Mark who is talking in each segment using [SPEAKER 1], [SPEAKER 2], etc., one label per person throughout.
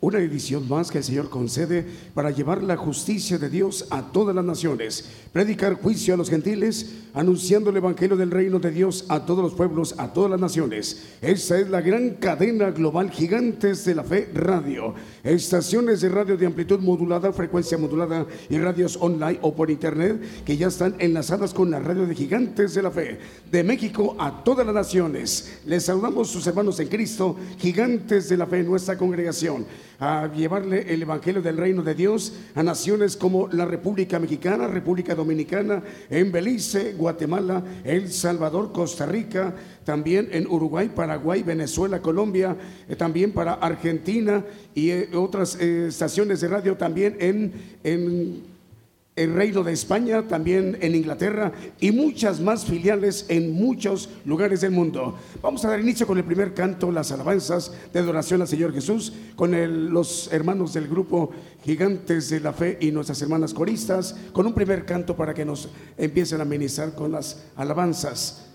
[SPEAKER 1] una edición más que el Señor concede para llevar la justicia de Dios a todas las naciones, predicar juicio a los gentiles, anunciando el Evangelio del reino de Dios a todos los pueblos, a todas las naciones. Esta es la gran cadena global Gigantes de la Fe Radio. Estaciones de radio de amplitud modulada, frecuencia modulada y radios online o por internet que ya están enlazadas con la radio de Gigantes de la Fe. De México a todas las naciones. Les saludamos sus hermanos en Cristo, Gigantes de la Fe, nuestra congregación a llevarle el Evangelio del Reino de Dios a naciones como la República Mexicana, República Dominicana, en Belice, Guatemala, El Salvador, Costa Rica, también en Uruguay, Paraguay, Venezuela, Colombia, eh, también para Argentina y eh, otras eh, estaciones de radio también en, en el Reino de España, también en Inglaterra y muchas más filiales en muchos lugares del mundo. Vamos a dar inicio con el primer canto, las alabanzas de adoración al Señor Jesús, con los hermanos del grupo Gigantes de la Fe y nuestras hermanas coristas, con un primer canto para que nos empiecen a amenizar con las alabanzas.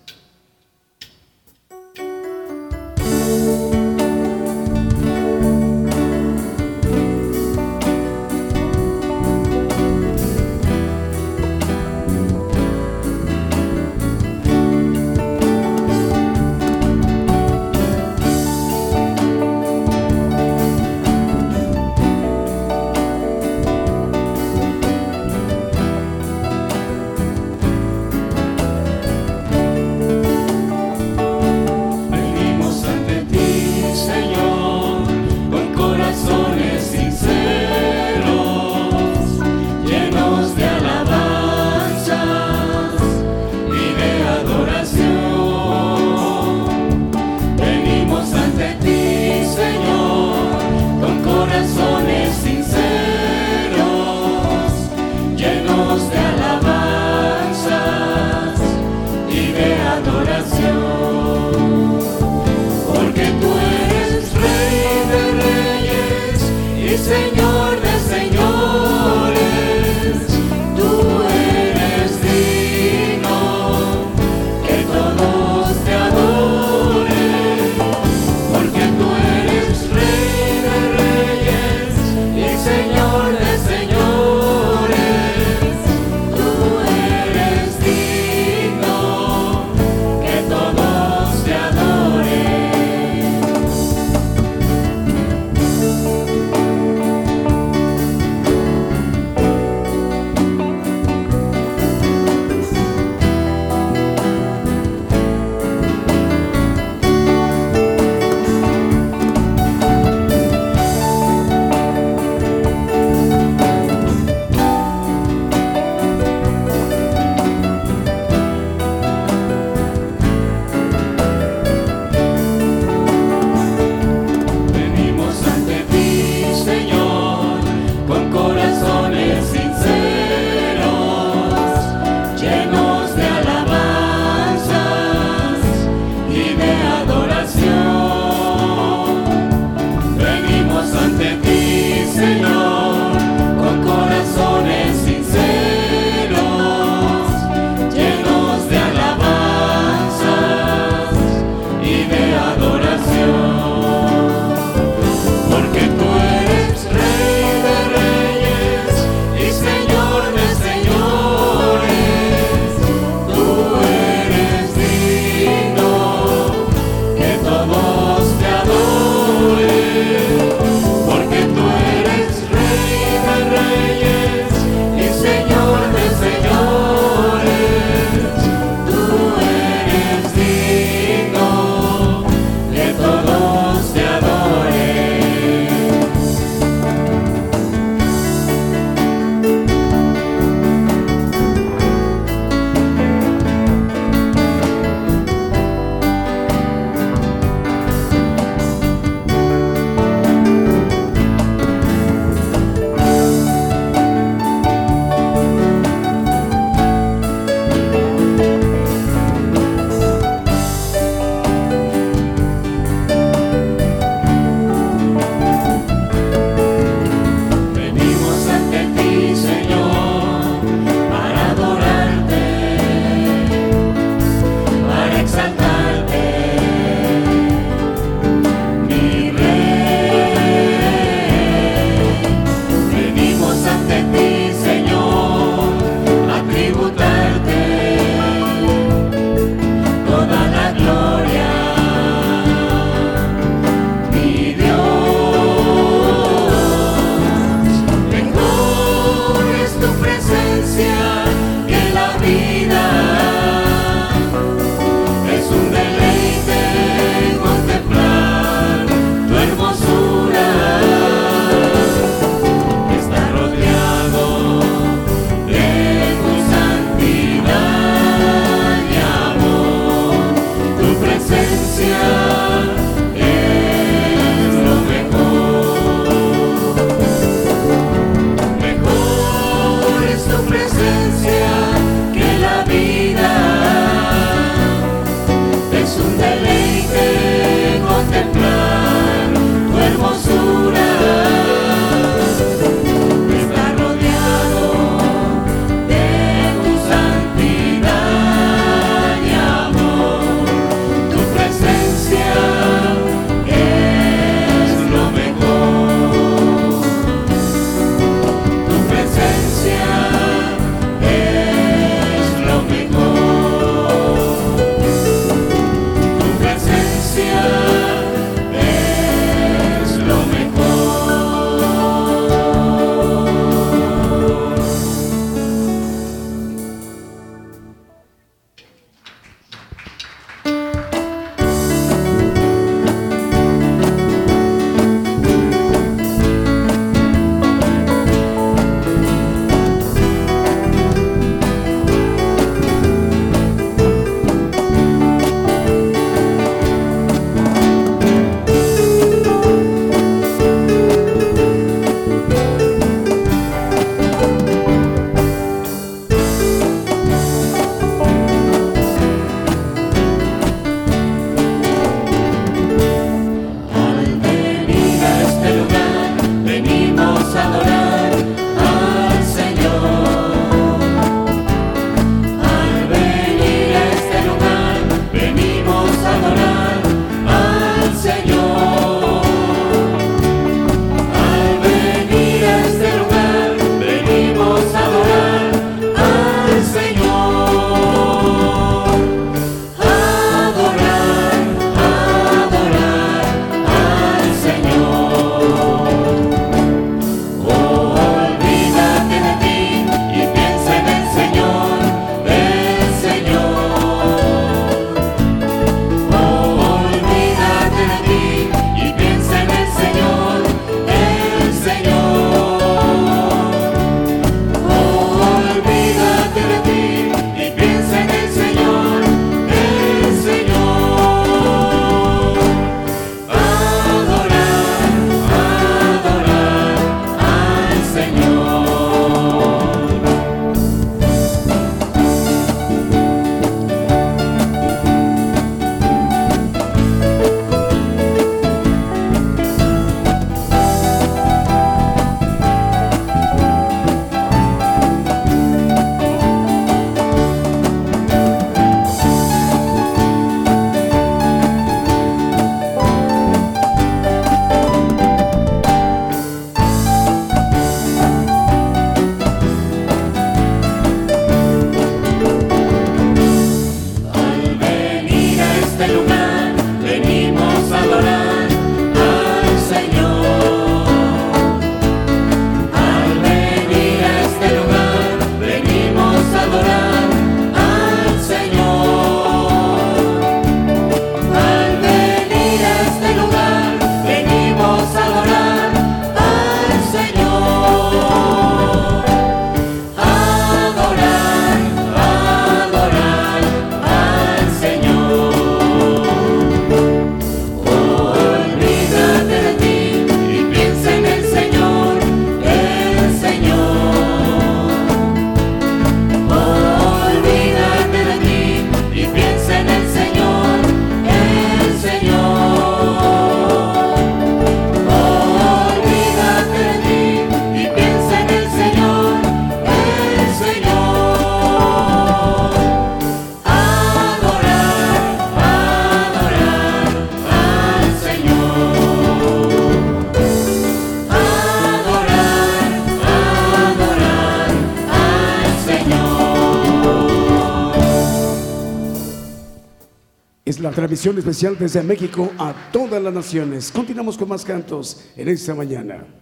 [SPEAKER 1] Especial desde México a todas las naciones. Continuamos con más cantos en esta mañana.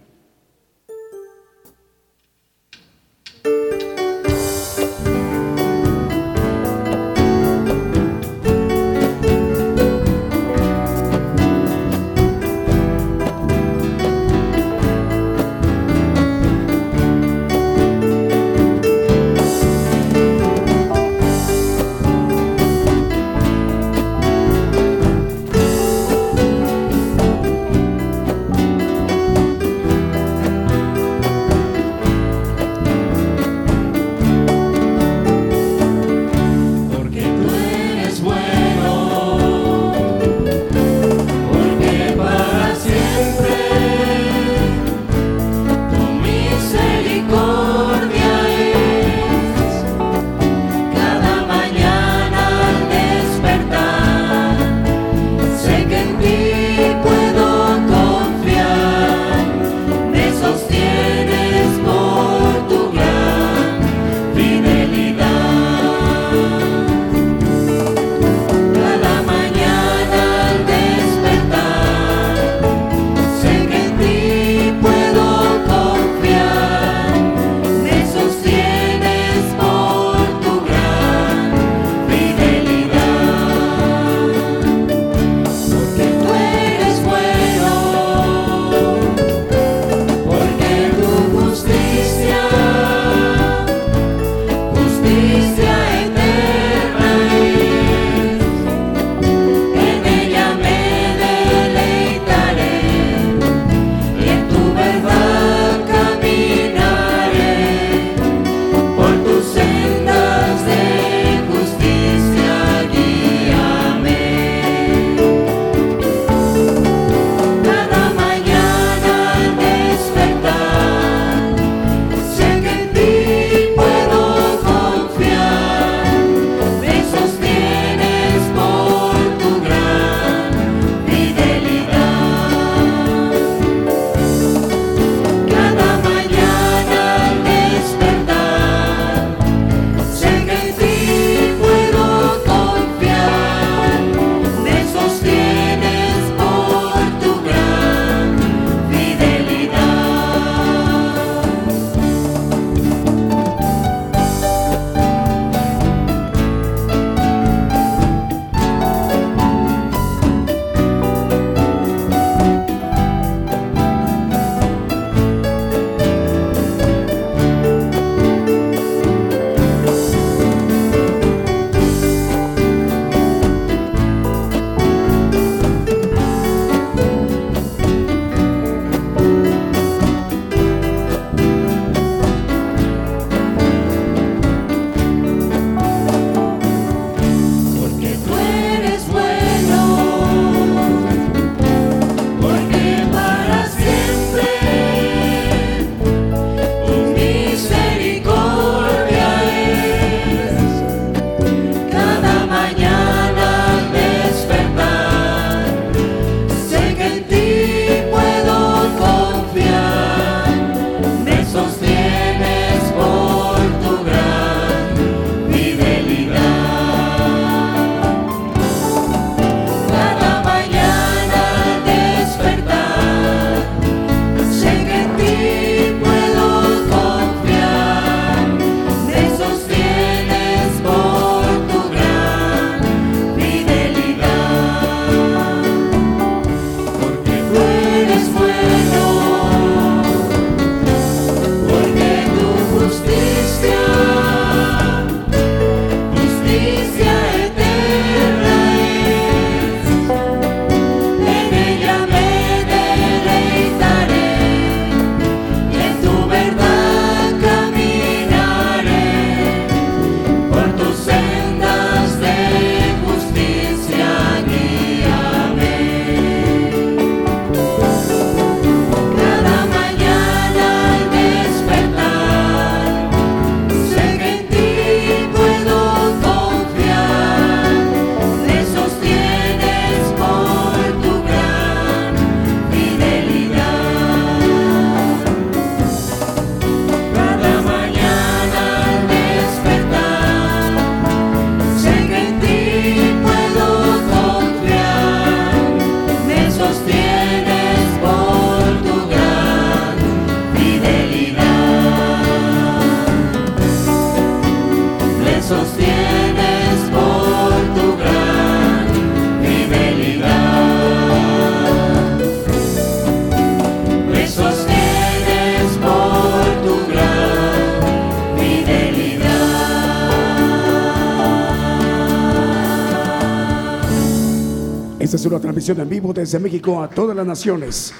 [SPEAKER 2] Transmisión en vivo desde México a todas las naciones.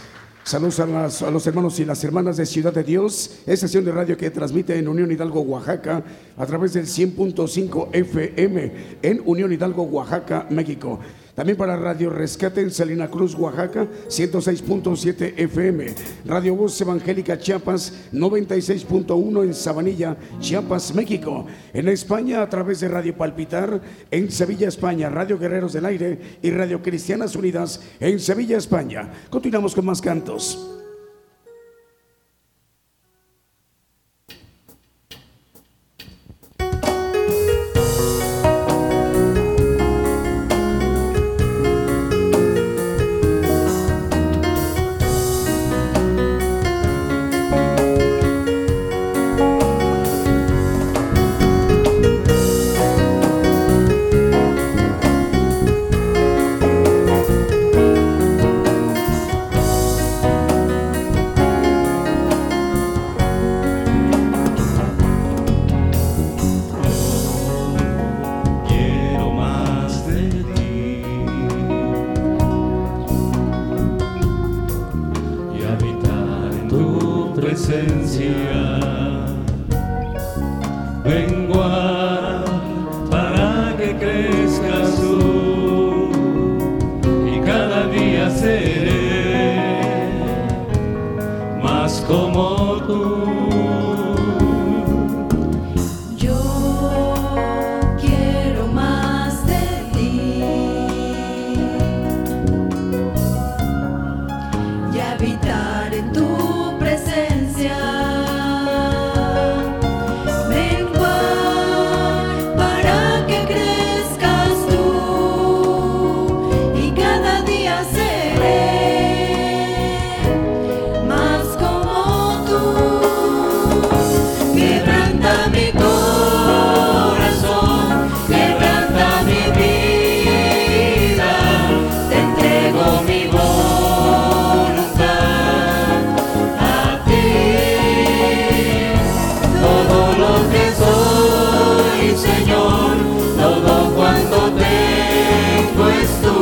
[SPEAKER 2] Saludos a, los hermanos y las hermanas de Ciudad de Dios, estación de radio que transmite en Unión Hidalgo, Oaxaca, a través del 100.5 FM en Unión Hidalgo, Oaxaca, México. También para Radio Rescate en Salina Cruz, Oaxaca, 106.7 FM. Radio Voz Evangélica Chiapas, 96.1 en Sabanilla, Chiapas, México. En España, a través de Radio Palpitar en Sevilla, España. Radio Guerreros del Aire y Radio Cristianas Unidas en Sevilla, España. Continuamos con más cantos.
[SPEAKER 3] Habitar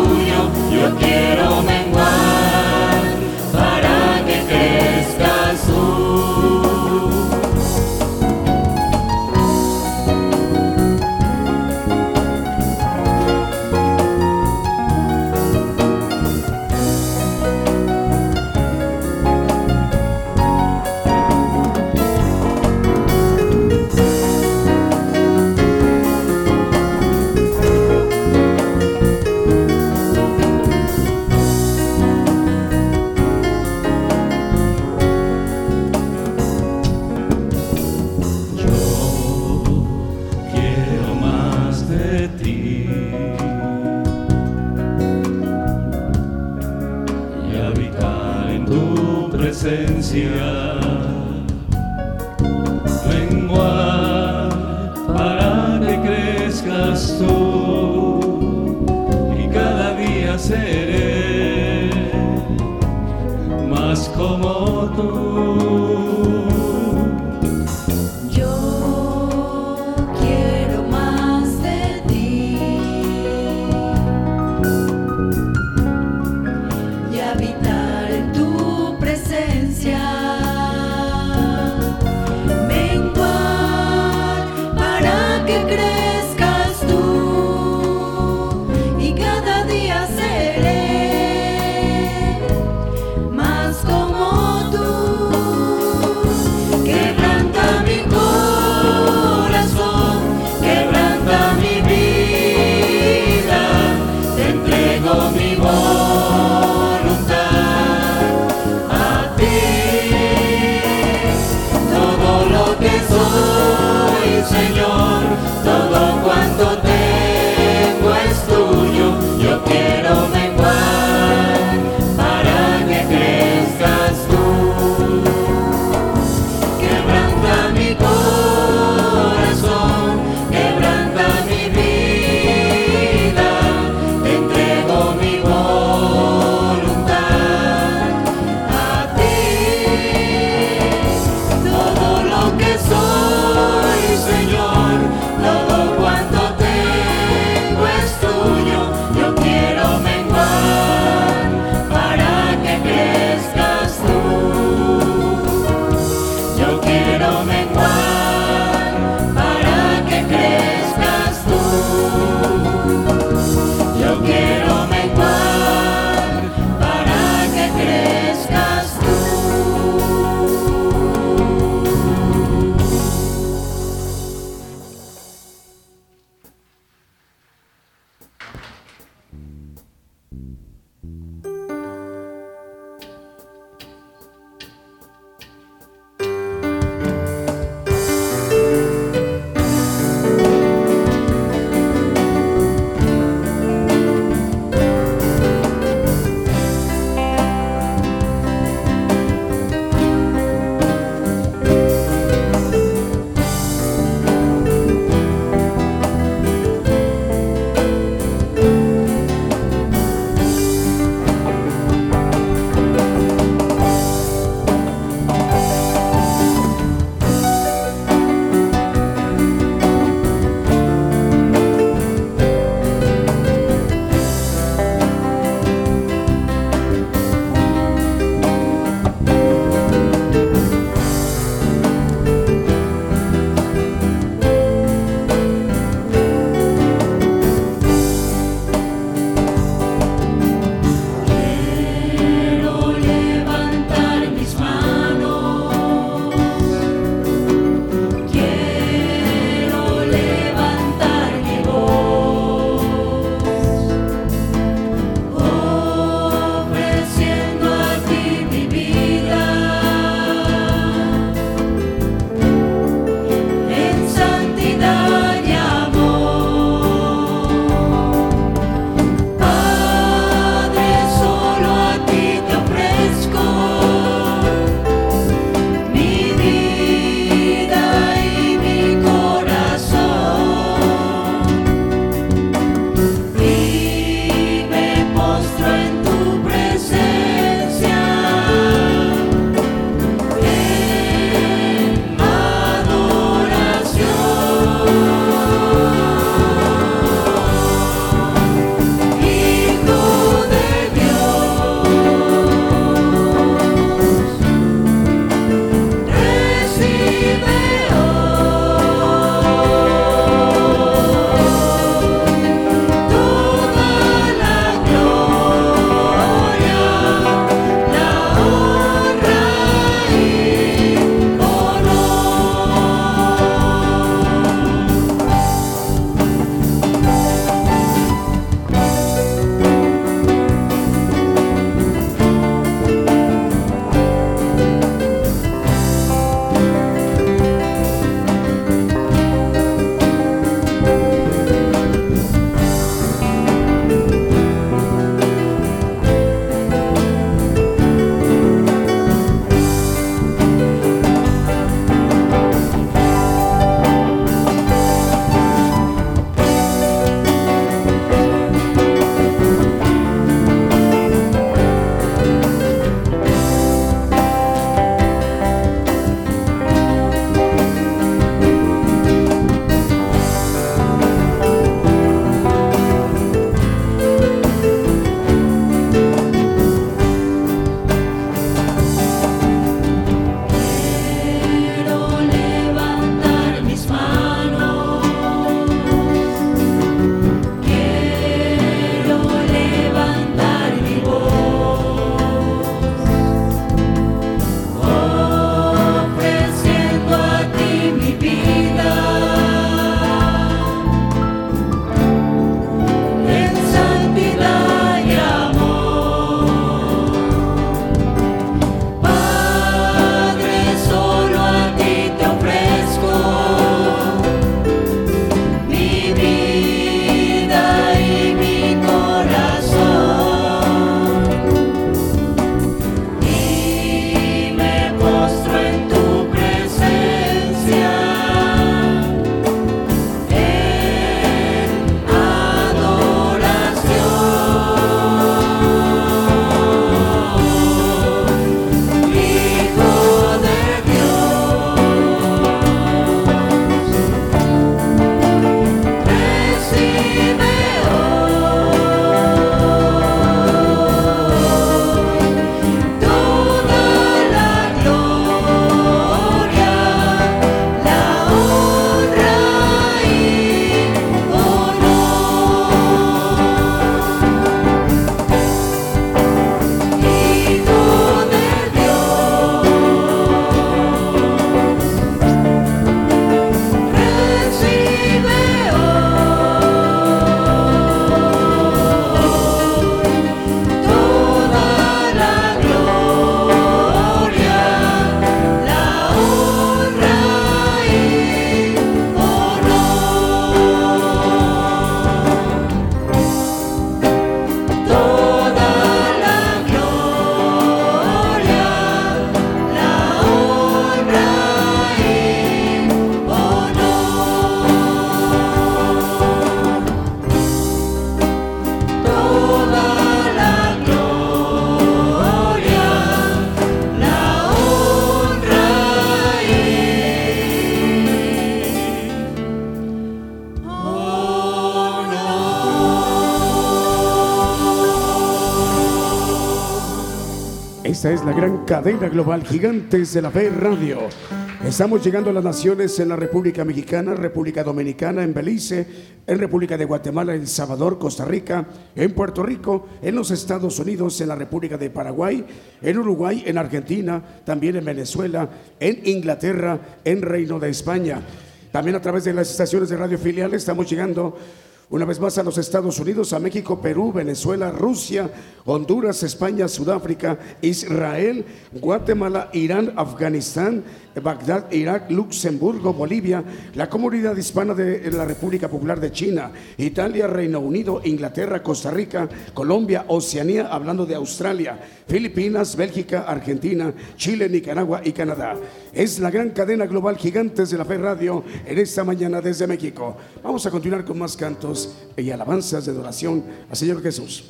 [SPEAKER 2] cadena global Gigantes de la Fe Radio. Estamos llegando a las naciones en la República Mexicana, República Dominicana, en Belice, en República de Guatemala, El Salvador, Costa Rica, en Puerto Rico, en los Estados Unidos, en la República de Paraguay, en Uruguay, en Argentina, también en Venezuela, en Inglaterra, en Reino de España. También a través de las estaciones de radio filiales estamos llegando una vez más a los Estados Unidos, a México, Perú, Venezuela, Rusia, Honduras, España, Sudáfrica, Israel, Guatemala, Irán, Afganistán, Bagdad, Irak, Luxemburgo, Bolivia, la comunidad hispana de la República Popular de China, Italia, Reino Unido, Inglaterra, Costa Rica, Colombia, Oceanía, hablando de Australia, Filipinas, Bélgica, Argentina, Chile, Nicaragua y Canadá. Es la gran cadena global Gigantes de la Fe Radio en esta mañana desde México. Vamos a continuar con más cantos y alabanzas de adoración al Señor Jesús.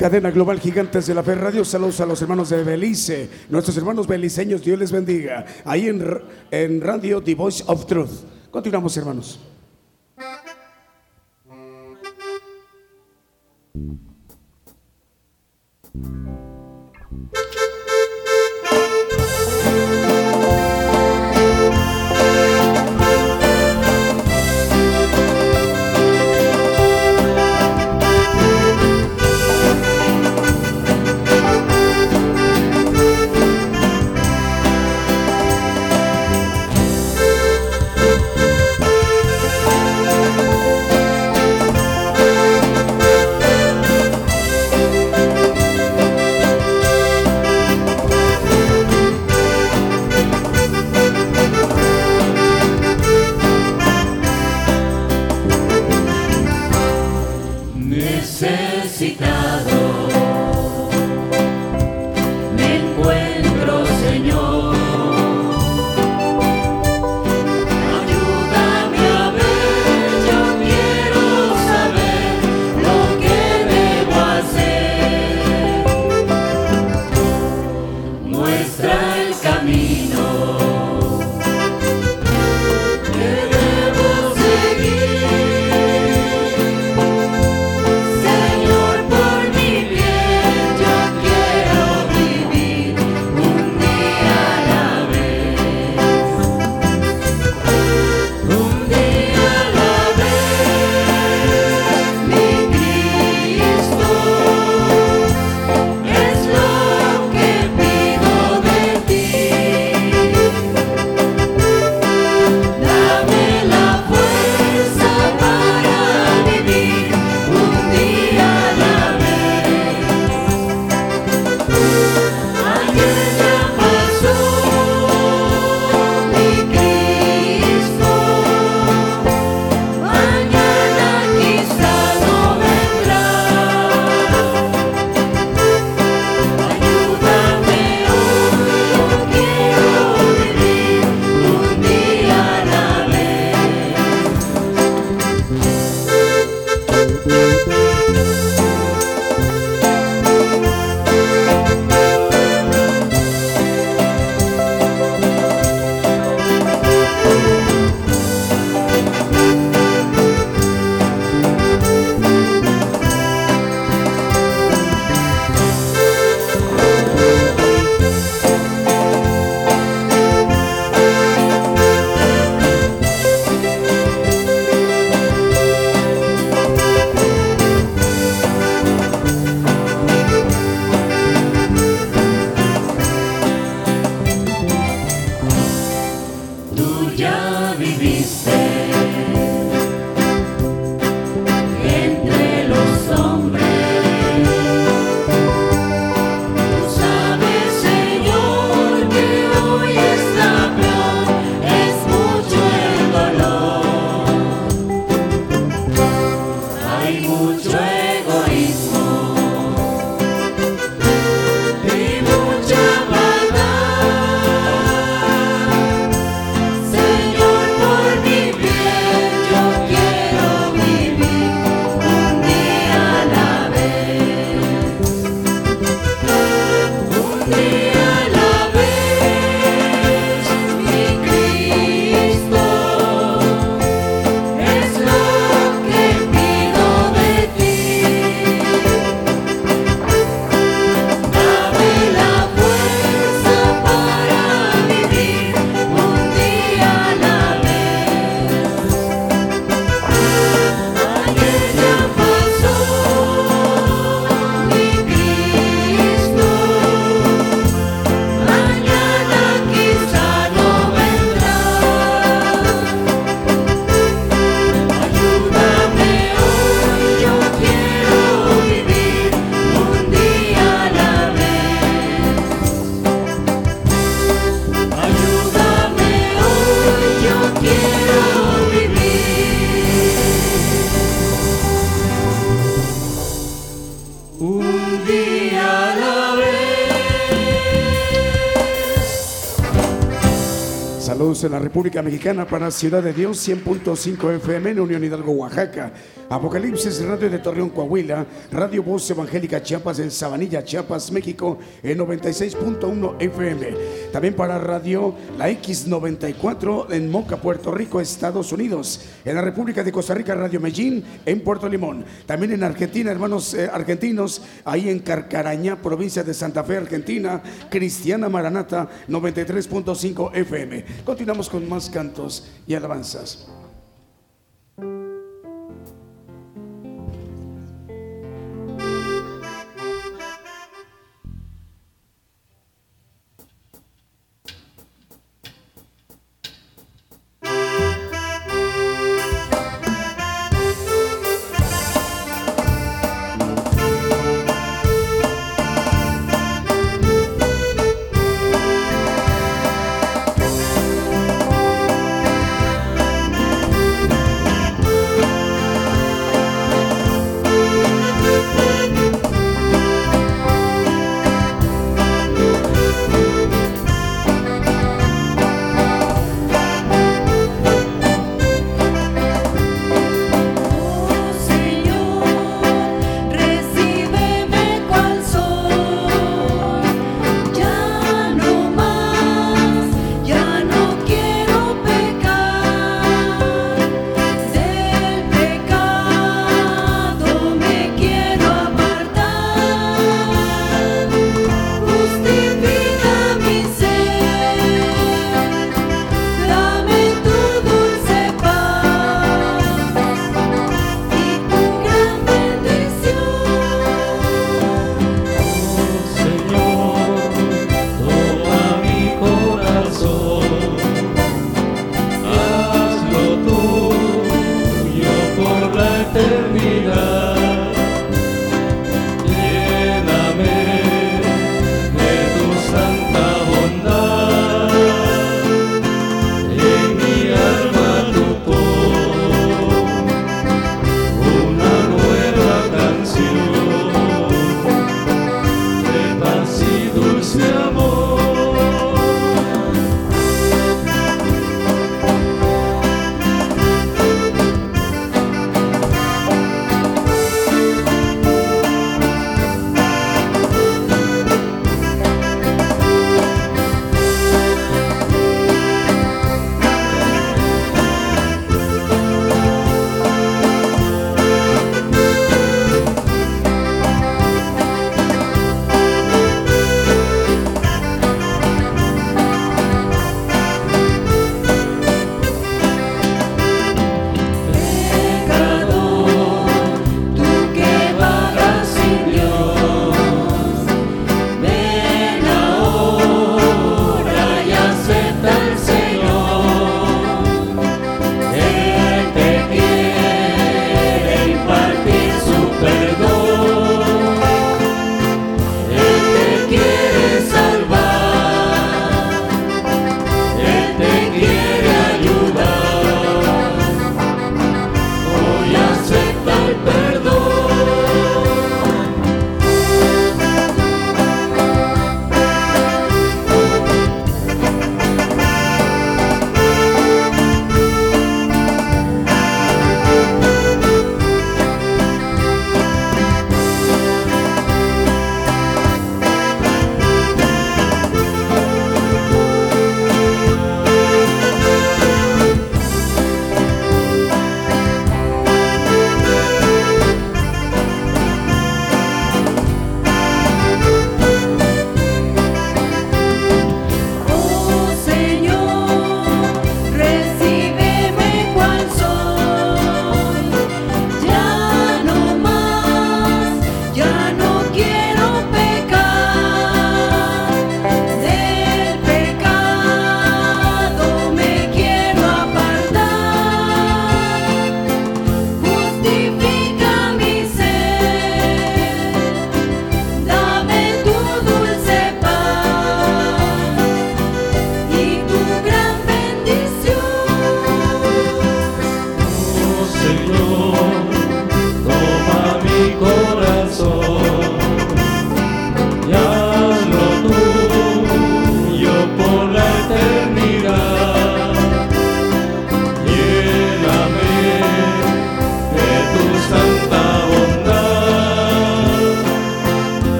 [SPEAKER 2] Cadena global Gigantes de la Fe Radio. Saludos a los hermanos de Belice, nuestros hermanos beliceños, Dios les bendiga. Ahí en, en Radio The Voice of Truth. Continuamos, hermanos.
[SPEAKER 1] En la República Mexicana para Ciudad de Dios, 100.5 FM en Unión Hidalgo, Oaxaca. Apocalipsis Radio de Torreón, Coahuila. Radio Voz Evangélica Chiapas en Sabanilla, Chiapas, México en 96.1 FM. También para Radio La X94 en Moca, Puerto Rico, Estados Unidos. En la República de Costa Rica, Radio Medellín en Puerto Limón. También en Argentina, hermanos eh, argentinos, ahí en Carcaraña, provincia de Santa Fe, Argentina. Cristiana Maranata, 93.5 FM. Continuamos con más cantos y alabanzas.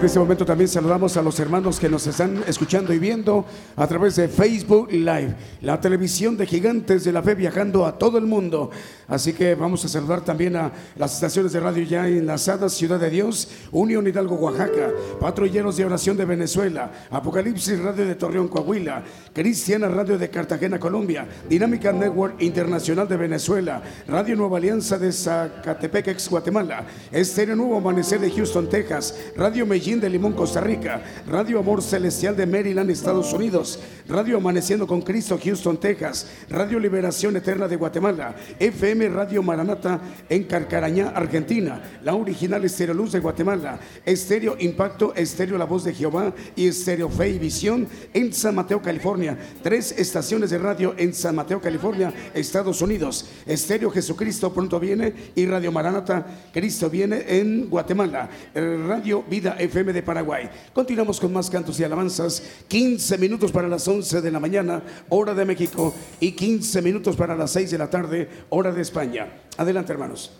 [SPEAKER 1] De este momento también saludamos a los hermanos que nos están escuchando y viendo a través de Facebook Live, la televisión de gigantes de la fe viajando a todo el mundo. Así que vamos a saludar también a las estaciones de radio ya enlazadas, Ciudad de Dios, Unión Hidalgo, Oaxaca, Patrulleros de Oración de Venezuela, Apocalipsis Radio de Torreón, Coahuila, Cristiana Radio de Cartagena, Colombia, Dinámica Network Internacional de Venezuela, Radio Nueva Alianza de Zacatepec, ex Guatemala, Estéreo Nuevo Amanecer de Houston, Texas, Radio Medellín de Limón, Costa Rica, Radio Amor Celestial de Maryland, Estados Unidos, Radio Amaneciendo con Cristo, Houston, Texas, Radio Liberación Eterna de Guatemala, FM Radio Maranata en Carcarañá, Argentina, la original Estéreo Luz de Guatemala, Estéreo Impacto, Estéreo La Voz de Jehová y Estéreo Fe y Visión en San Mateo, California. Tres estaciones de radio en San Mateo, California, Estados Unidos. Estéreo Jesucristo pronto viene y Radio Maranata, Cristo viene en Guatemala. Radio Vida FM de Paraguay. Continuamos con más cantos y alabanzas. 15 minutos para las 11 de la mañana, hora de México, y 15 minutos para las 6 de la tarde, hora de España. Adelante, hermanos.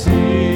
[SPEAKER 1] see.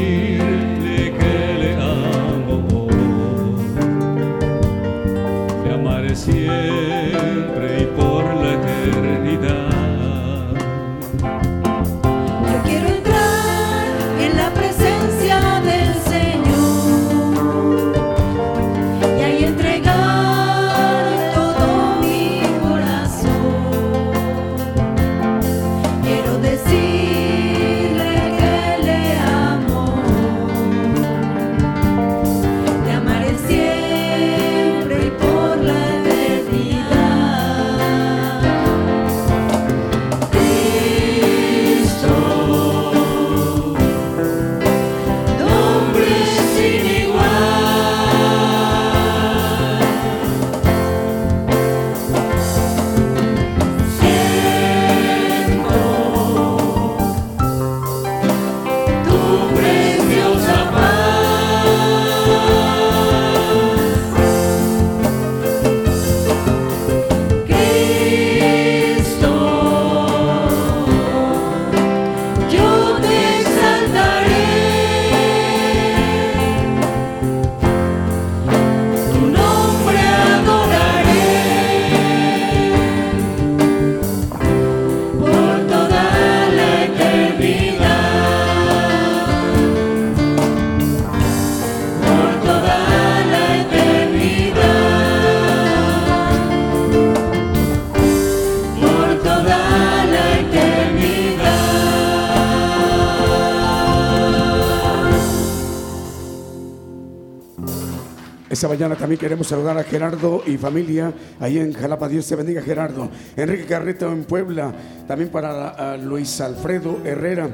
[SPEAKER 1] Mañana también queremos saludar a Gerardo y familia ahí en Jalapa. Dios te bendiga, Gerardo. Enrique Carreto en Puebla. También para Luis Alfredo Herrera.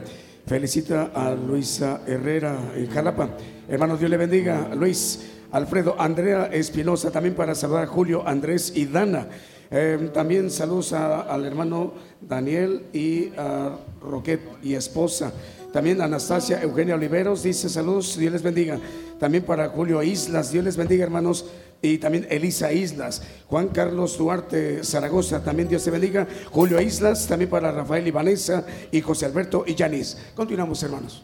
[SPEAKER 1] Felicita a Luisa Herrera en Jalapa. Hermanos, Dios le bendiga. Luis Alfredo, Andrea Espinosa. También para saludar a Julio, Andrés y Dana. Eh, también saludos al hermano Daniel y a Roquet y esposa. También Anastasia Eugenia Oliveros dice saludos, Dios les bendiga. También para Julio Islas, Dios les bendiga hermanos. Y también Elisa Islas, Juan Carlos Duarte Zaragoza, también Dios te bendiga. Julio Islas, también para Rafael y Vanessa y José Alberto y Yanis. Continuamos hermanos.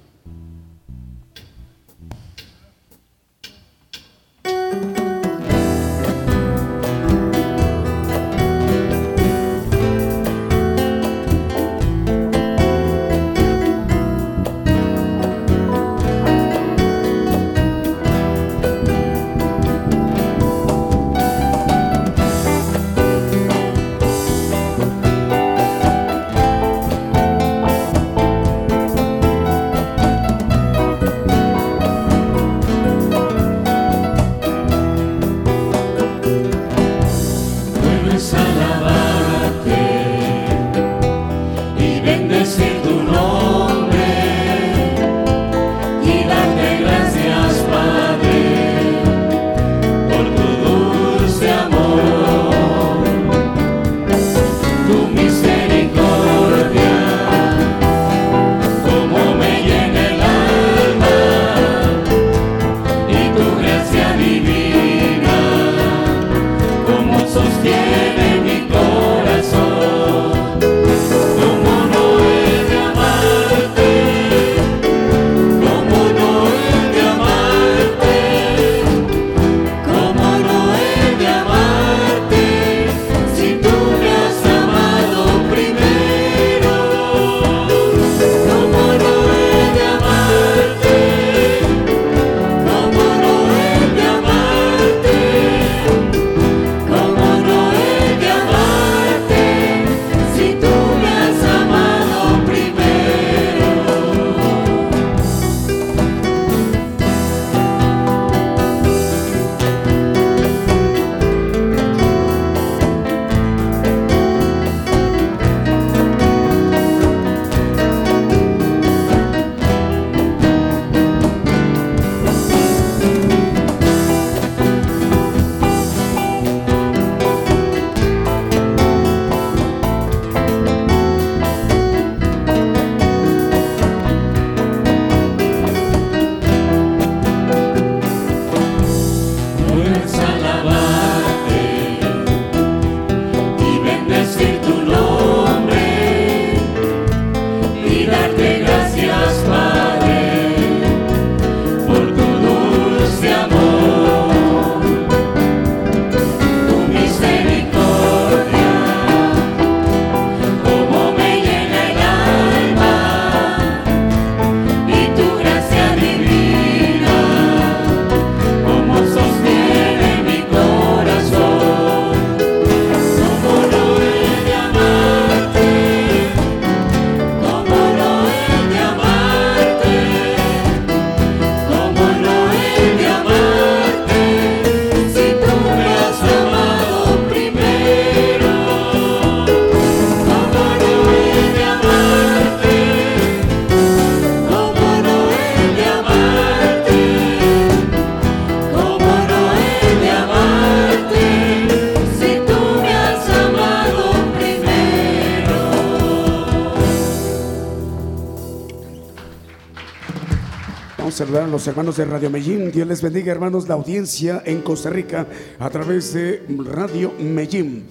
[SPEAKER 2] Los hermanos de Radio Medellín. Dios les bendiga, hermanos, la audiencia en Costa Rica a través de Radio Medellín.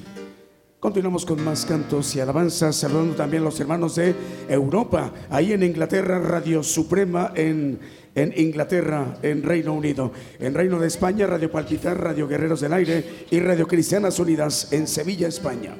[SPEAKER 2] Continuamos con más cantos y alabanzas, saludando también a los hermanos de Europa, ahí en Inglaterra, Radio Suprema en, en Inglaterra, en Reino Unido. En Reino de España, Radio Palpitar, Radio Guerreros del Aire y Radio Cristianas Unidas en Sevilla, España.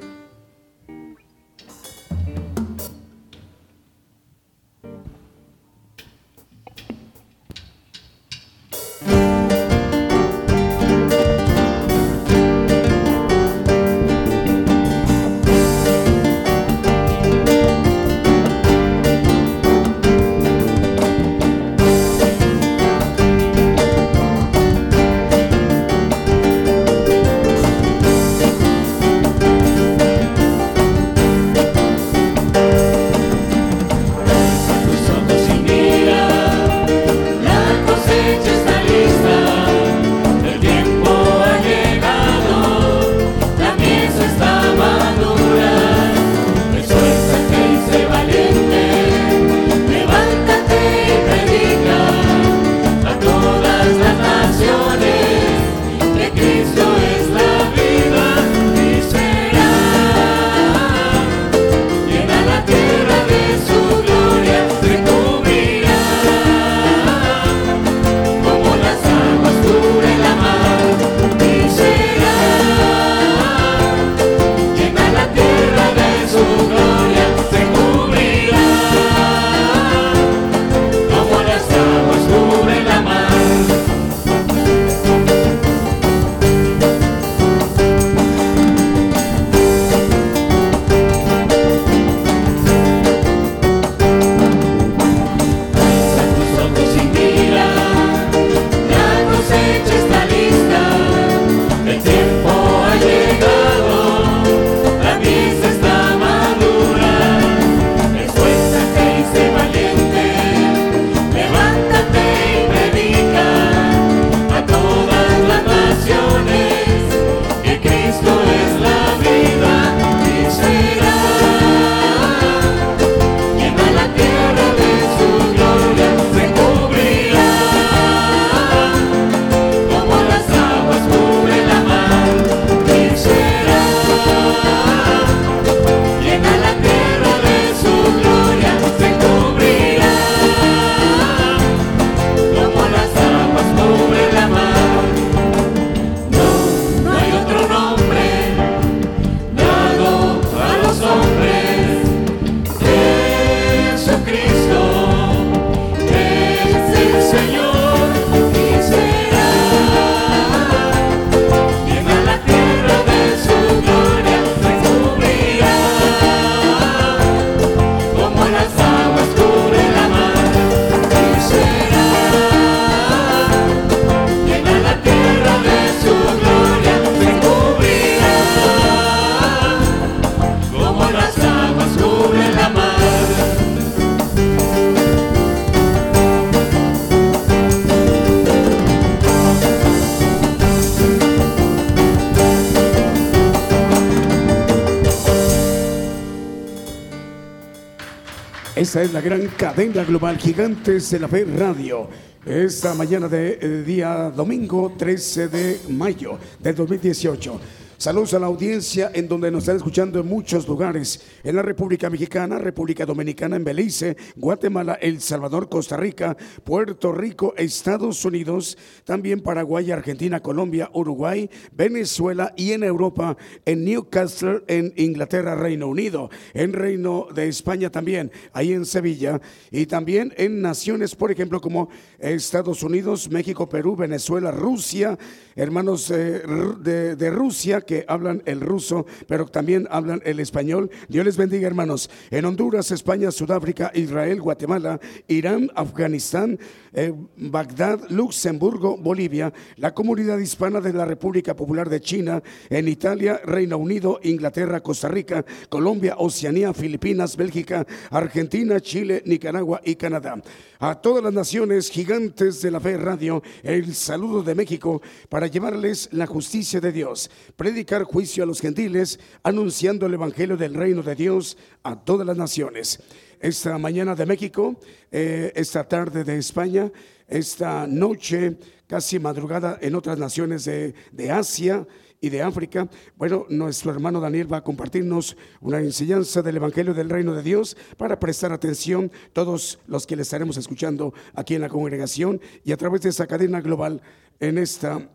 [SPEAKER 2] Es la gran cadena global Gigantes de la Fe Radio. Esta mañana de eh, día domingo 13 de mayo de 2018. Saludos a la audiencia en donde nos están escuchando en muchos lugares, en la República Mexicana, República Dominicana, en Belice, Guatemala, El Salvador, Costa Rica, Puerto Rico, Estados Unidos, también Paraguay, Argentina, Colombia, Uruguay, Venezuela y en Europa, en Newcastle, en Inglaterra, Reino Unido, en Reino de España también, ahí en Sevilla, y también en naciones, por ejemplo, como Estados Unidos, México, Perú, Venezuela, Rusia, hermanos eh, de Rusia, que hablan el ruso, pero también hablan el español. Dios les bendiga, hermanos. En Honduras, España, Sudáfrica, Israel, Guatemala, Irán, Afganistán, eh, Bagdad, Luxemburgo, Bolivia, la comunidad hispana de la República Popular de China, en Italia, Reino Unido, Inglaterra, Costa Rica, Colombia, Oceanía, Filipinas, Bélgica, Argentina, Chile, Nicaragua y Canadá. A todas las naciones gigantes de la fe radio, el saludo de México para llevarles la justicia de Dios
[SPEAKER 1] predicar juicio a los gentiles, anunciando el Evangelio del reino de Dios a todas las naciones. Esta mañana de México, eh, esta tarde de España, esta noche, casi madrugada en otras naciones de, de Asia y de África. Bueno, nuestro hermano Daniel va a compartirnos una enseñanza del Evangelio del Reino de Dios para prestar atención todos los que le estaremos escuchando aquí en la congregación y a través de esa cadena global en esta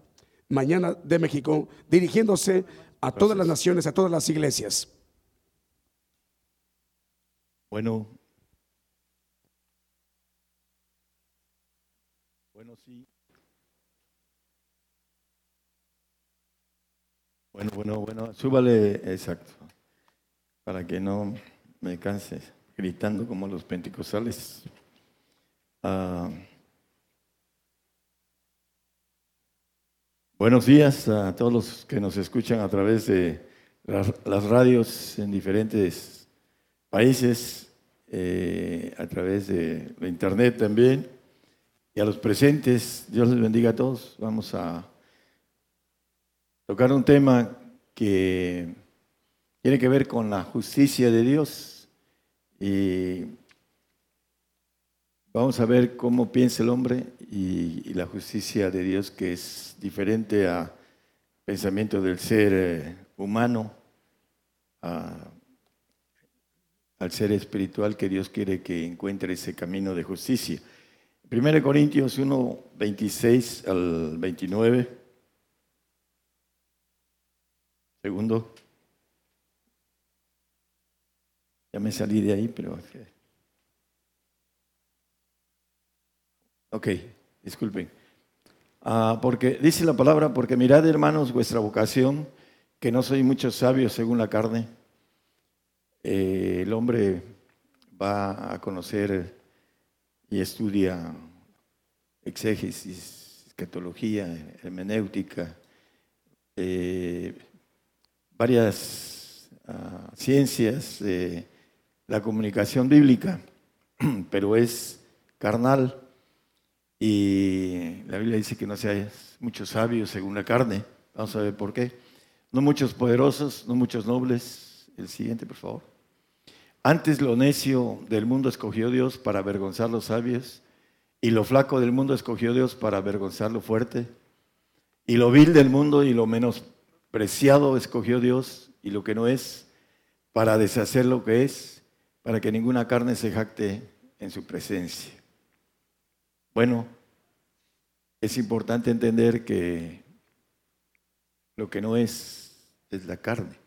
[SPEAKER 1] mañana de México, dirigiéndose a todas las naciones, a todas las iglesias.
[SPEAKER 4] Bueno, bueno, sí. Bueno, bueno, bueno, súbale, exacto, para que no me canse gritando como los pentecostales. Ah, buenos días a todos los que nos escuchan a través de las, radios en diferentes países, eh, a través de la internet también, y a los presentes. Dios les bendiga a todos. Vamos a tocar un tema que tiene que ver con la justicia de Dios y vamos a ver cómo piensa el hombre y, la justicia de Dios que es diferente a pensamiento del ser eh, humano, al ser espiritual que Dios quiere que encuentre ese camino de justicia. 1 Corintios 1, 26 al 29. Segundo. Ya me salí de ahí, pero... Ok, disculpen. Ah, porque dice la palabra, porque mirad hermanos vuestra vocación, que no soy muchos sabios según la carne. Eh, el hombre va a conocer y estudia exégesis, escatología, hermenéutica, eh, varias ah, ciencias la comunicación bíblica, pero es carnal y la Biblia dice que no seas muchos sabios según la carne. Vamos a ver por qué. No muchos poderosos, no muchos nobles. El siguiente, por favor. Antes lo necio del mundo escogió Dios para avergonzar los sabios, y lo flaco del mundo escogió Dios para avergonzar lo fuerte, y lo vil del mundo y lo menos preciado escogió Dios y lo que no es, para deshacer lo que es, para que ninguna carne se jacte en su presencia. Bueno, es importante entender que lo que no es es la carne.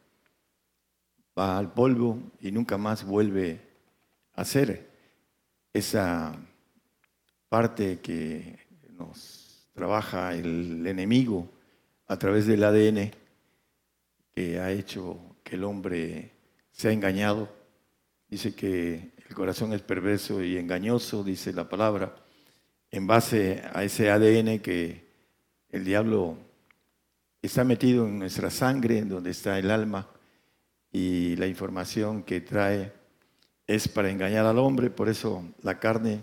[SPEAKER 4] Va al polvo y nunca más vuelve a ser. Esa parte que nos trabaja el enemigo a través del ADN que ha hecho que el hombre sea engañado. Dice que el corazón es perverso y engañoso, dice la palabra, en base a ese ADN que el diablo está metido en nuestra sangre, donde está el alma, y la información que trae es para engañar al hombre, por eso la carne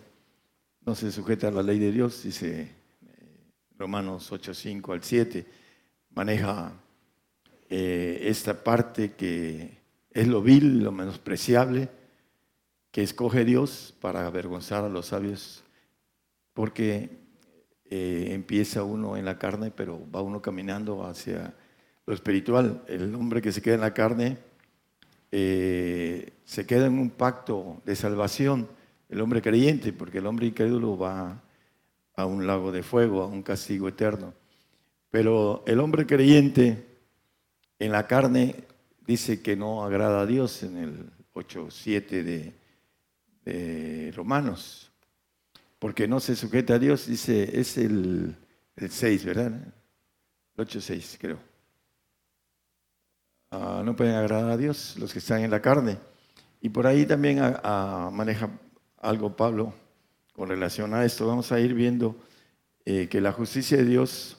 [SPEAKER 4] no se sujeta a la ley de Dios, dice eh, Romanos 8, 5 al 7, maneja eh, esta parte que es lo vil, lo menospreciable, que escoge Dios para avergonzar a los sabios, porque eh, empieza uno en la carne, pero va uno caminando hacia lo espiritual. El hombre que se queda en la carne eh, se queda en un pacto de salvación, el hombre creyente, porque el hombre incrédulo va a un lago de fuego, a un castigo eterno. Pero el hombre creyente en la carne dice que no agrada a Dios en el 8.7 de, de Romanos, porque no se sujeta a Dios, dice, es el, el 6, ¿verdad? El 8.6 creo. Ah, no pueden agradar a Dios los que están en la carne. Y por ahí también maneja algo Pablo con relación a esto. Vamos a ir viendo eh, que la justicia de Dios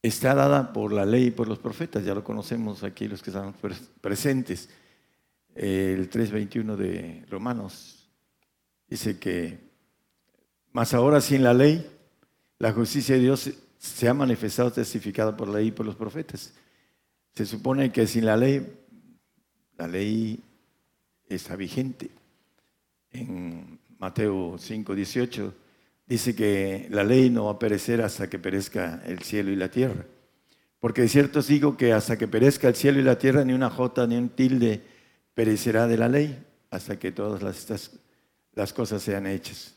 [SPEAKER 4] está dada por la ley y por los profetas, ya lo conocemos aquí los que están presentes. El 3.21 de Romanos dice que, más ahora sin la ley, la justicia de Dios se ha manifestado testificado por la ley y por los profetas. Se supone que sin la ley, la ley está vigente. En Mateo 5, 18 dice que la ley no va a perecer hasta que perezca el cielo y la tierra. Porque de cierto os digo que hasta que perezca el cielo y la tierra, ni una jota ni un tilde perecerá de la ley, hasta que todas las, las cosas sean hechas.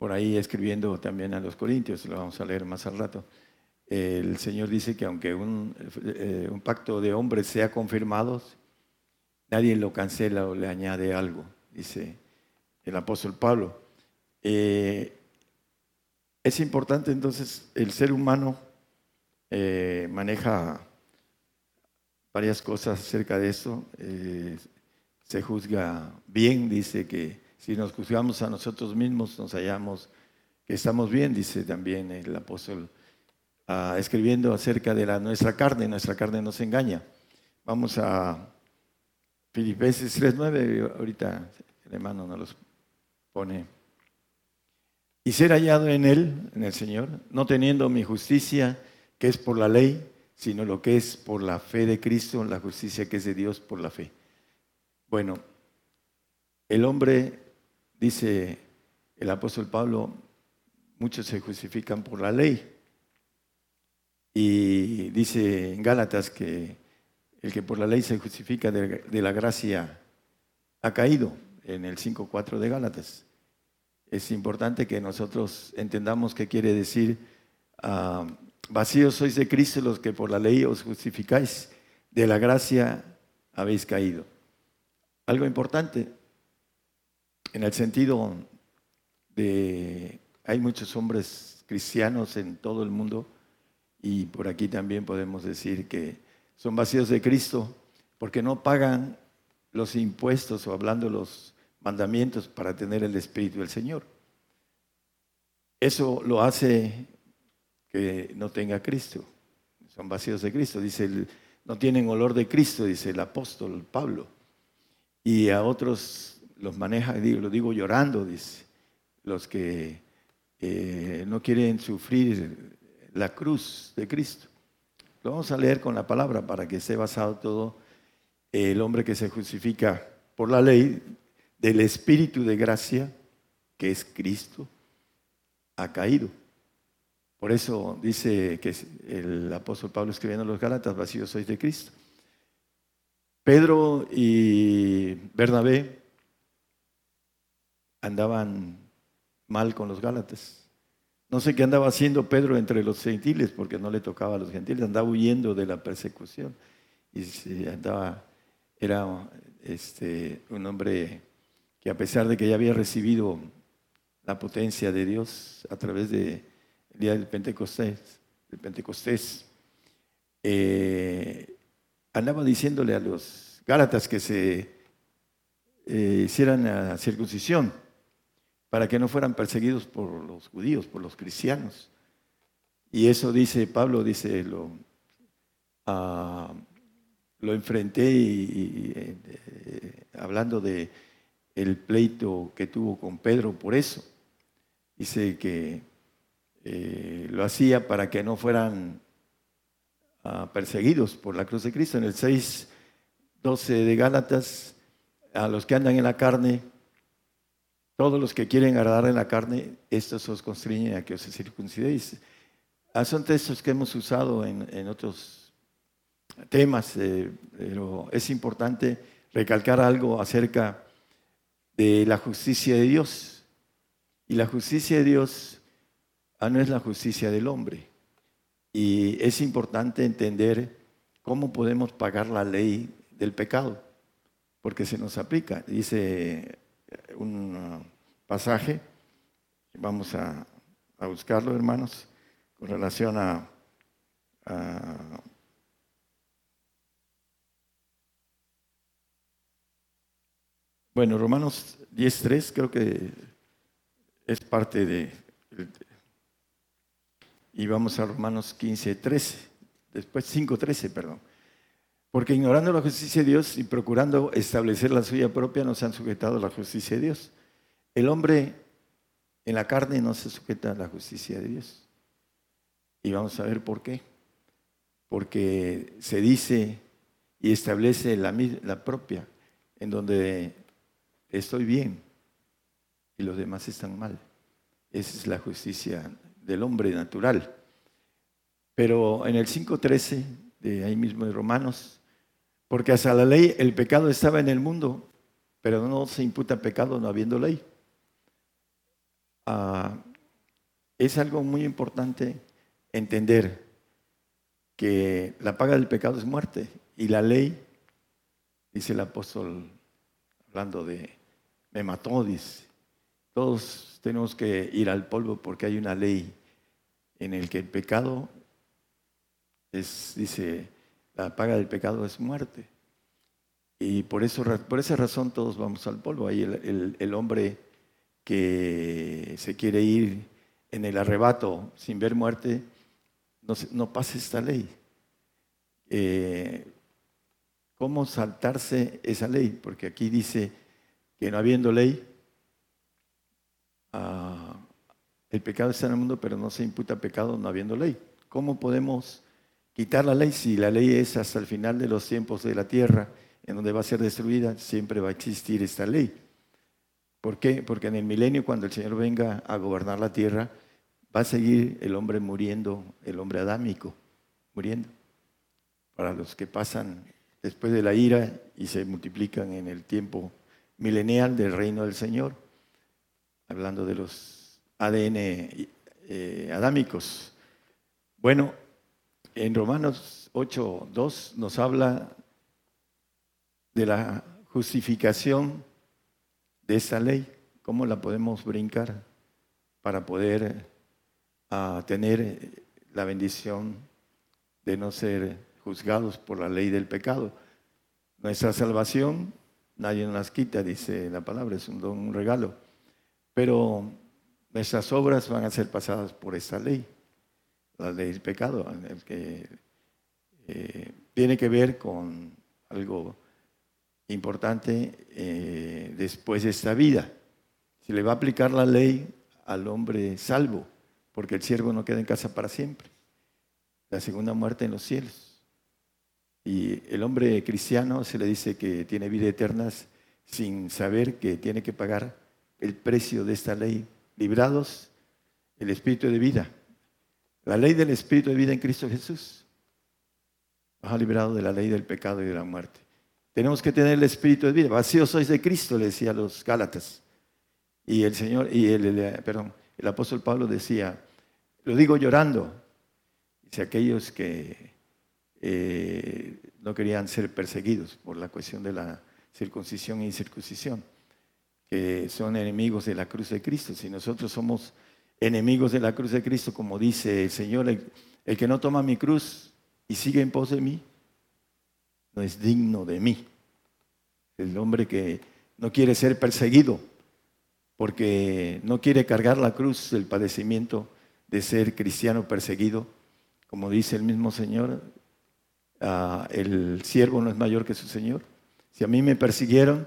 [SPEAKER 4] Por ahí escribiendo también a los Corintios, lo vamos a leer más al rato, el Señor dice que aunque un, eh, un pacto de hombres sea confirmado, nadie lo cancela o le añade algo, dice el apóstol Pablo. Eh, es importante entonces, el ser humano eh, maneja varias cosas acerca de eso. Se juzga bien, dice que si nos juzgamos a nosotros mismos, nos hallamos que estamos bien, dice también el apóstol, escribiendo acerca de la, nuestra carne, nuestra carne nos engaña. Vamos a Filipenses 3.9, ahorita el hermano nos los pone y ser hallado en Él, en el Señor, no teniendo mi justicia, que es por la ley, sino lo que es por la fe de Cristo, la justicia que es de Dios por la fe. Bueno, el hombre, dice el apóstol Pablo, muchos se justifican por la ley. Y dice en Gálatas que el que por la ley se justifica de, la gracia ha caído, en el 5.4 de Gálatas es importante que nosotros entendamos qué quiere decir ah, vacíos sois de Cristo los que por la ley os justificáis, de la gracia habéis caído. Algo importante en el sentido de hay muchos hombres cristianos en todo el mundo y por aquí también podemos decir que son vacíos de Cristo porque no pagan los impuestos o hablando los mandamientos para tener el Espíritu del Señor. Eso lo hace que no tenga Cristo. Son vacíos de Cristo. Dice, no tienen olor de Cristo, dice el apóstol Pablo. Y a otros los maneja, lo digo llorando, dice, los que eh, no quieren sufrir la cruz de Cristo. Lo vamos a leer con la palabra para que esté basado todo el hombre que se justifica por la ley del Espíritu de gracia, que es Cristo, ha caído. Por eso dice que el apóstol Pablo escribiendo a los Gálatas, vacíos sois de Cristo. Pedro y Bernabé andaban mal con los Gálatas. No sé qué andaba haciendo Pedro entre los gentiles, porque no le tocaba a los gentiles, andaba huyendo de la persecución. Y andaba, era este, un hombre que a pesar de que ya había recibido la potencia de Dios a través del día del Pentecostés, Pentecostés eh, andaba diciéndole a los Gálatas que se eh, hicieran la circuncisión para que no fueran perseguidos por los judíos, por los cristianos. Y eso dice Pablo, dice, lo, ah, enfrenté y, eh, hablando de el pleito que tuvo con Pedro por eso. Dice que eh, lo hacía para que no fueran ah, perseguidos por la cruz de Cristo. En el 6, 12 de Gálatas, a los que andan en la carne, todos los que quieren agradar en la carne, estos os constriñen a que os circuncidéis. Ah, son textos que hemos usado en, otros temas, eh, pero es importante recalcar algo acerca de la justicia de Dios. Y la justicia de Dios ah, no es la justicia del hombre. Y es importante entender cómo podemos pagar la ley del pecado, porque se nos aplica. Dice un pasaje, vamos a, buscarlo, hermanos, con relación a Bueno, Romanos 10.3 creo que es parte de... Y vamos a Romanos 15.13, después 5.13, perdón. Porque ignorando la justicia de Dios y procurando establecer la suya propia, no se han sujetado a la justicia de Dios. El hombre en la carne no se sujeta a la justicia de Dios. Y vamos a ver por qué. Porque se dice y establece la, propia, en donde estoy bien y los demás están mal. Esa es la justicia del hombre natural. Pero en el 5.13 de ahí mismo de Romanos, porque hasta la ley el pecado estaba en el mundo, pero no se imputa pecado no habiendo ley. Ah, es algo muy importante entender que la paga del pecado es muerte y la ley, dice el apóstol, hablando de, me mató, todos tenemos que ir al polvo porque hay una ley en el que el pecado es, dice, la paga del pecado es muerte. Y por, eso, por esa razón todos vamos al polvo. Ahí el, hombre que se quiere ir en el arrebato sin ver muerte, no, no pasa esta ley. Eh, ¿Cómo saltarse esa ley? Porque aquí dice que no habiendo ley, ah, el pecado está en el mundo, pero no se imputa pecado no habiendo ley. ¿Cómo podemos quitar la ley si la ley es hasta el final de los tiempos de la tierra, en donde va a ser destruida, siempre va a existir esta ley? ¿Por qué? Porque en el milenio, cuando el Señor venga a gobernar la tierra, va a seguir el hombre muriendo, el hombre adámico, muriendo. Para los que pasan después de la ira y se multiplican en el tiempo milenial del reino del Señor, hablando de los ADN eh, adámicos. Bueno, en Romanos 8, 2 nos habla de la justificación de esta ley, cómo la podemos brincar para poder ah, tener la bendición de no ser juzgados por la ley del pecado. Nuestra salvación nadie nos las quita, dice la palabra, es un don, un regalo. Pero nuestras obras van a ser pasadas por esta ley, la ley del pecado, que eh, tiene que ver con algo importante eh, después de esta vida. Se le va a aplicar la ley al hombre salvo, porque el siervo no queda en casa para siempre. La segunda muerte en los cielos. Y el hombre cristiano se le dice que tiene vida eterna sin saber que tiene que pagar el precio de esta ley. Librados el espíritu de vida. La ley del espíritu de vida en Cristo Jesús. Nos ha librado de la ley del pecado y de la muerte. Tenemos que tener el espíritu de vida. Vacíos sois de Cristo, le decía a los Gálatas. Y el Señor, y el, perdón, el apóstol Pablo decía, lo digo llorando. Dice aquellos que eh, no querían ser perseguidos por la cuestión de la circuncisión e incircuncisión, que son enemigos de la cruz de Cristo. Si nosotros somos enemigos de la cruz de Cristo, como dice el Señor, el, que no toma mi cruz y sigue en pos de mí, no es digno de mí. El hombre que no quiere ser perseguido porque no quiere cargar la cruz del padecimiento de ser cristiano perseguido, como dice el mismo Señor, Ah, el siervo no es mayor que su Señor. Si a mí me persiguieron,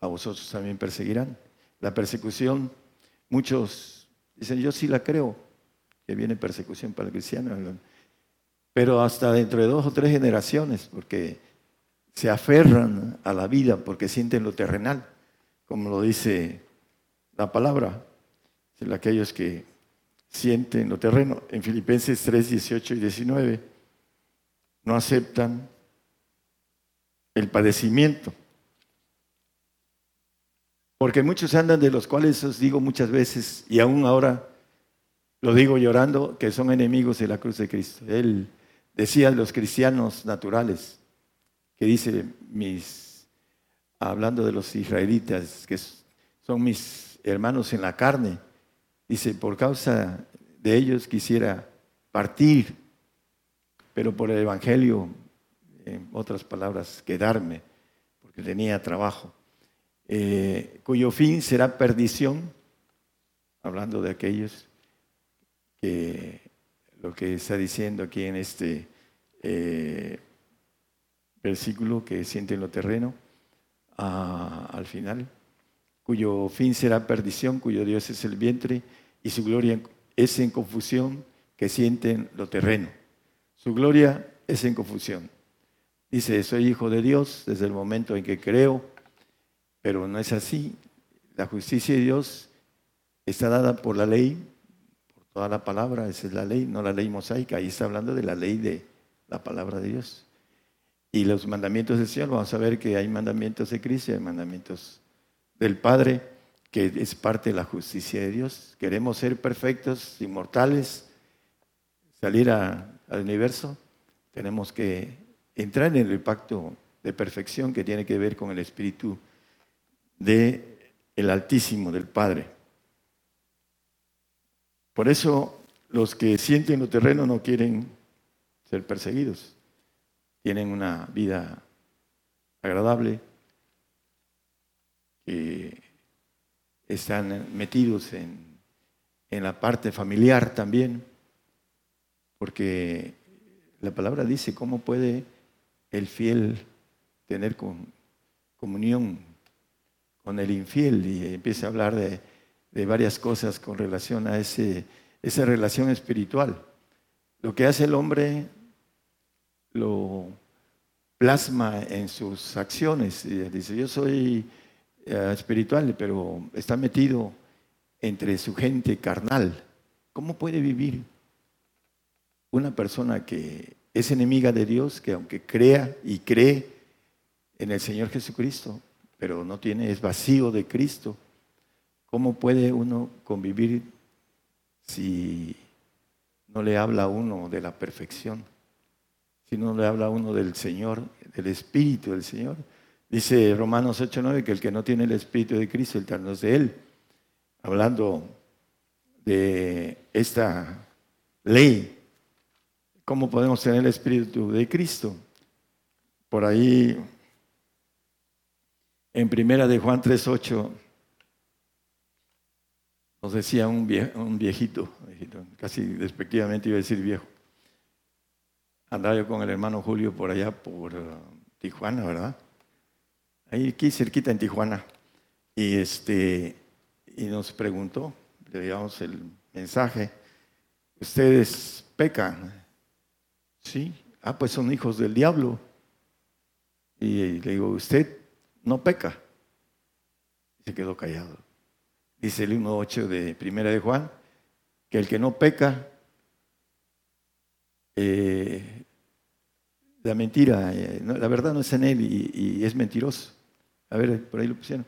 [SPEAKER 4] a vosotros también perseguirán. La persecución, muchos dicen, yo sí la creo, que viene persecución para el cristiano, pero hasta dentro de dos o tres generaciones, porque se aferran a la vida, porque sienten lo terrenal, como lo dice la palabra, aquellos que sienten lo terreno, en Filipenses 3, 18 y 19 no aceptan el padecimiento. Porque muchos andan de los cuales os digo muchas veces, y aún ahora lo digo llorando, que son enemigos de la cruz de Cristo. Él decía a los cristianos naturales, que dice mis, hablando de los israelitas, que son mis hermanos en la carne, dice, por causa de ellos quisiera partir pero por el Evangelio, en otras palabras, quedarme, porque tenía trabajo, eh, cuyo fin será perdición, hablando de aquellos que lo que está diciendo aquí en este eh, versículo que sienten lo terreno, al final, cuyo fin será perdición, cuyo Dios es el vientre y su gloria es en confusión que sienten lo terreno. Su gloria es en confusión. Dice, soy hijo de Dios desde el momento en que creo, pero no es así. La justicia de Dios está dada por la ley, por toda la palabra, esa es la ley, no la ley mosaica, ahí está hablando de la ley de la palabra de Dios. Y los mandamientos del Señor, vamos a ver que hay mandamientos de Cristo hay mandamientos del Padre, que es parte de la justicia de Dios. Queremos ser perfectos, inmortales, salir al universo, tenemos que entrar en el pacto de perfección que tiene que ver con el Espíritu de el Altísimo, del Padre. Por eso los que sienten lo terreno no quieren ser perseguidos. Tienen una vida agradable, que están metidos en, en la parte familiar también, porque la palabra dice cómo puede el fiel tener comunión con el infiel y empieza a hablar de, varias cosas con relación a ese, esa relación espiritual. Lo que hace el hombre lo plasma en sus acciones. Dice, yo soy eh, espiritual, pero está metido entre su gente carnal. ¿Cómo puede vivir una persona que es enemiga de Dios, que aunque crea y cree en el Señor Jesucristo, pero no tiene, es vacío de Cristo, ¿cómo puede uno convivir si no le habla a uno de la perfección? Si no le habla a uno del Señor, del Espíritu del Señor. Dice Romanos 8:9 que el que no tiene el Espíritu de Cristo, el no es de Él. Hablando de esta ley ¿Cómo podemos tener el Espíritu de Cristo? Por ahí, en primera de Juan 3.8, nos decía un, viejito, casi despectivamente iba a decir viejo. Andaba yo con el hermano Julio por allá, por uh, Tijuana, ¿verdad? Ahí aquí cerquita en Tijuana. Y, este, y nos preguntó, le dimos el mensaje, ustedes pecan, Sí, ah, pues son hijos del diablo. Y le digo, usted no peca. Se quedó callado. Dice el 1.8 de Primera de Juan, que el que no peca, eh, la mentira, eh, la verdad no es en él y, y, es mentiroso. A ver, por ahí lo pusieron.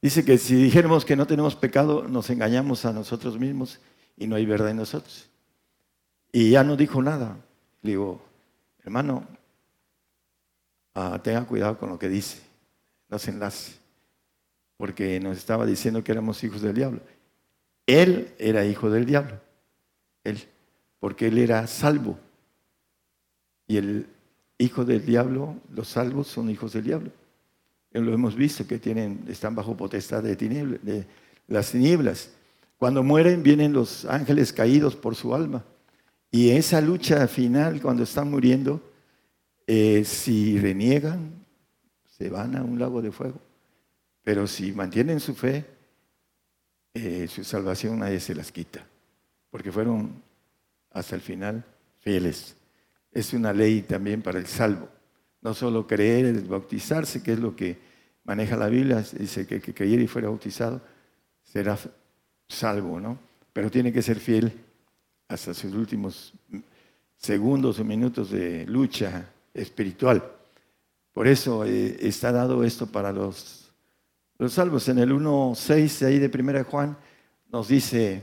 [SPEAKER 4] Dice que si dijéramos que no tenemos pecado, nos engañamos a nosotros mismos y no hay verdad en nosotros. Y ya no dijo nada. Le digo, hermano, ah, tenga cuidado con lo que dice, se enlace, porque nos estaba diciendo que éramos hijos del diablo. Él era hijo del diablo, él, porque él era salvo. Y el hijo del diablo, los salvos son hijos del diablo. Lo hemos visto que tienen, están bajo potestad de, de las tinieblas. Cuando mueren vienen los ángeles caídos por su alma y esa lucha final, cuando están muriendo, eh, si reniegan, van a un lago de fuego. Pero si mantienen su fe, eh, su salvación nadie se las quita, porque fueron hasta el final fieles. Es una ley también para el salvo. No solo creer, bautizarse, que es lo que maneja la Biblia, dice que el que creyera y fuera bautizado será salvo, ¿no? Pero tiene que ser fiel hasta sus últimos segundos o minutos de lucha espiritual. Por eso eh, está dado esto para los, los salvos. En el 1.6 ahí de 1 Juan nos dice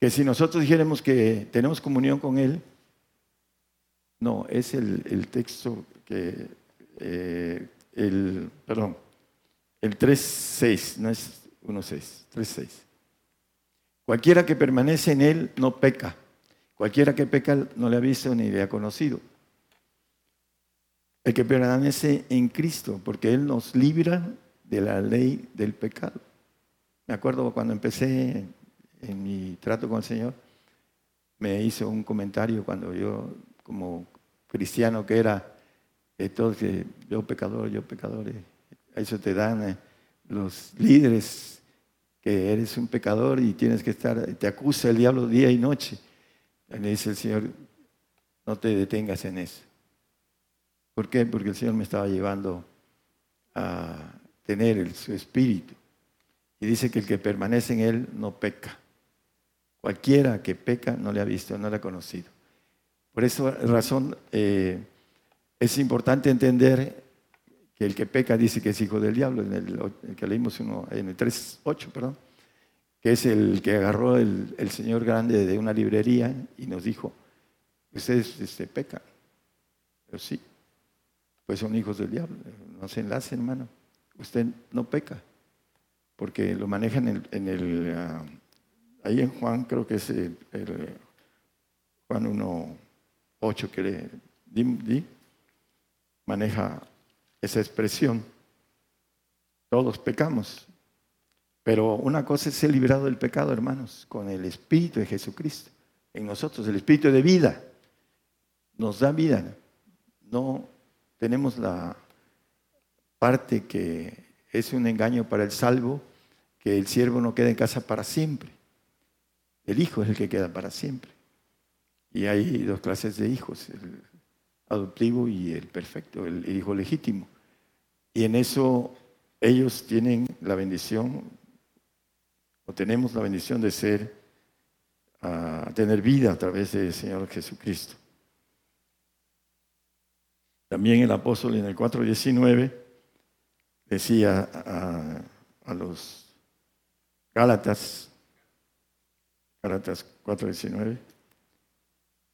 [SPEAKER 4] que si nosotros dijéramos que tenemos comunión con Él, no, es el, texto que, eh, el, perdón, el 3.6, no es 1.6, 3.6. Cualquiera que permanece en Él no peca. Cualquiera que peca no le ha visto ni le ha conocido. El que permanece en Cristo, porque Él nos libra de la ley del pecado. Me acuerdo cuando empecé en mi trato con el Señor, me hizo un comentario cuando yo, como cristiano que era, todo que yo pecador, yo pecador, a eso te dan eh, los líderes que eres un pecador y tienes que estar, te acusa el diablo día y noche. Y le dice el Señor, no te detengas en eso. ¿Por qué? Porque el Señor me estaba llevando a tener su espíritu. Y dice que el que permanece en él no peca. Cualquiera que peca no le ha visto, no le ha conocido. Por esa razón eh, es importante entender que el que peca dice que es hijo del diablo, en el, que leímos uno, en el 3.8, perdón, que es el que agarró el, señor grande de una librería y nos dijo, ustedes este, pecan. Pero sí, pues son hijos del diablo. No se enlace, hermano. Usted no peca, porque lo manejan en el, ah, ahí en Juan, creo que es el, Juan 1.8 que le di, maneja esa expresión. Todos pecamos. Pero una cosa es ser liberado del pecado, hermanos, con el Espíritu de Jesucristo en nosotros, el Espíritu de vida. Nos da vida. No tenemos la parte que es un engaño para el salvo, que el siervo no queda en casa para siempre. El hijo es el que queda para siempre. Y hay dos clases de hijos, el adoptivo y el perfecto, el hijo legítimo. Y en eso ellos tienen la bendición, o tenemos la bendición de ser, a tener vida a través del Señor Jesucristo. También el apóstol en el 4.19 decía a, los Gálatas, Gálatas 4.19,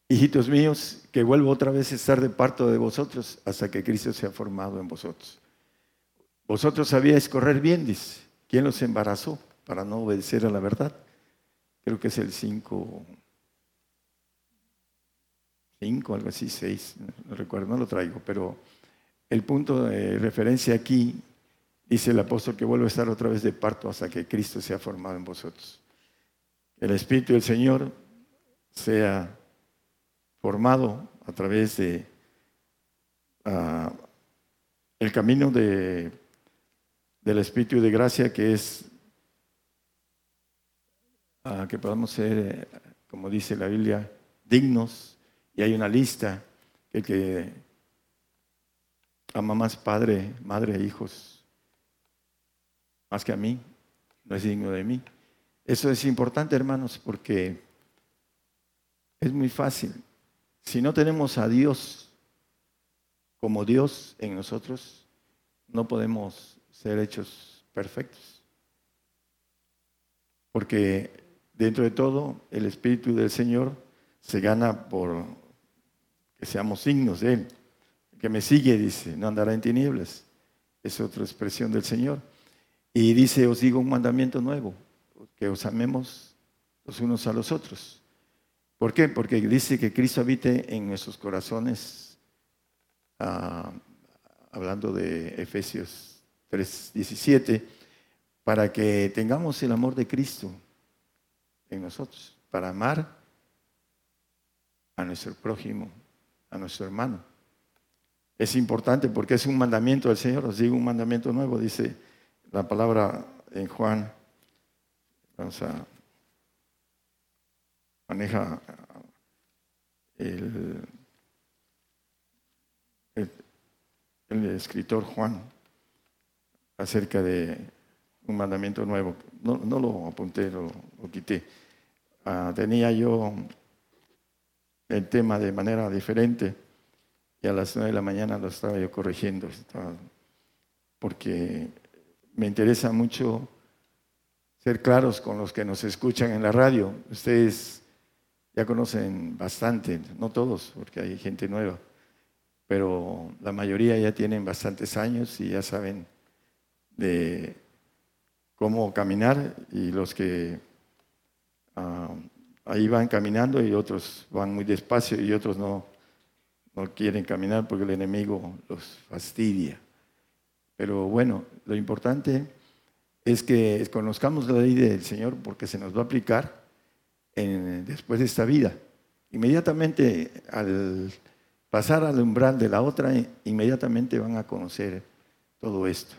[SPEAKER 4] hijitos míos, que vuelvo otra vez a estar de parto de vosotros hasta que Cristo sea formado en vosotros. Vosotros sabíais correr bien, dice. ¿Quién los embarazó para no obedecer a la verdad? Creo que es el 5, 5, algo así, 6, no recuerdo, no lo traigo, pero el punto de referencia aquí dice el apóstol que vuelve a estar otra vez de parto hasta que Cristo sea formado en vosotros. El Espíritu del Señor sea formado a través de ah, el camino de del Espíritu de gracia que es ah, que podamos ser, eh, como dice la Biblia, dignos. Y hay una lista el que ama más padre, madre e hijos, más que a mí, no es digno de mí. Eso es importante, hermanos, porque es muy fácil. Si no tenemos a Dios como Dios en nosotros, no podemos ser hechos perfectos. Porque dentro de todo, el Espíritu del Señor se gana por seamos signos de Él. El que me sigue, dice, no andará en tinieblas. Es otra expresión del Señor. Y dice, os digo un mandamiento nuevo, que os amemos los unos a los otros. ¿Por qué? Porque dice que Cristo habite en nuestros corazones, ah, hablando de Efesios 3.17, para que tengamos el amor de Cristo en nosotros, para amar a nuestro prójimo, a nuestro hermano. Es importante porque es un mandamiento del Señor, os digo un mandamiento nuevo, dice la palabra en Juan, vamos a maneja el, el escritor Juan acerca de un mandamiento nuevo. No, lo apunté, lo, quité. Ah, tenía yo el tema de manera diferente y a las nueve de la mañana lo estaba yo corrigiendo, porque me interesa mucho ser claros con los que nos escuchan en la radio. Ustedes ya conocen bastante, no todos, porque hay gente nueva, pero la mayoría ya tienen bastantes años y ya saben de cómo caminar y los que ah, ahí van caminando y otros van muy despacio y otros no, no quieren caminar porque el enemigo los fastidia. Pero bueno, lo importante es que conozcamos la ley del Señor porque se nos va a aplicar después de esta vida. Inmediatamente al pasar al umbral de la otra, inmediatamente van a conocer todo esto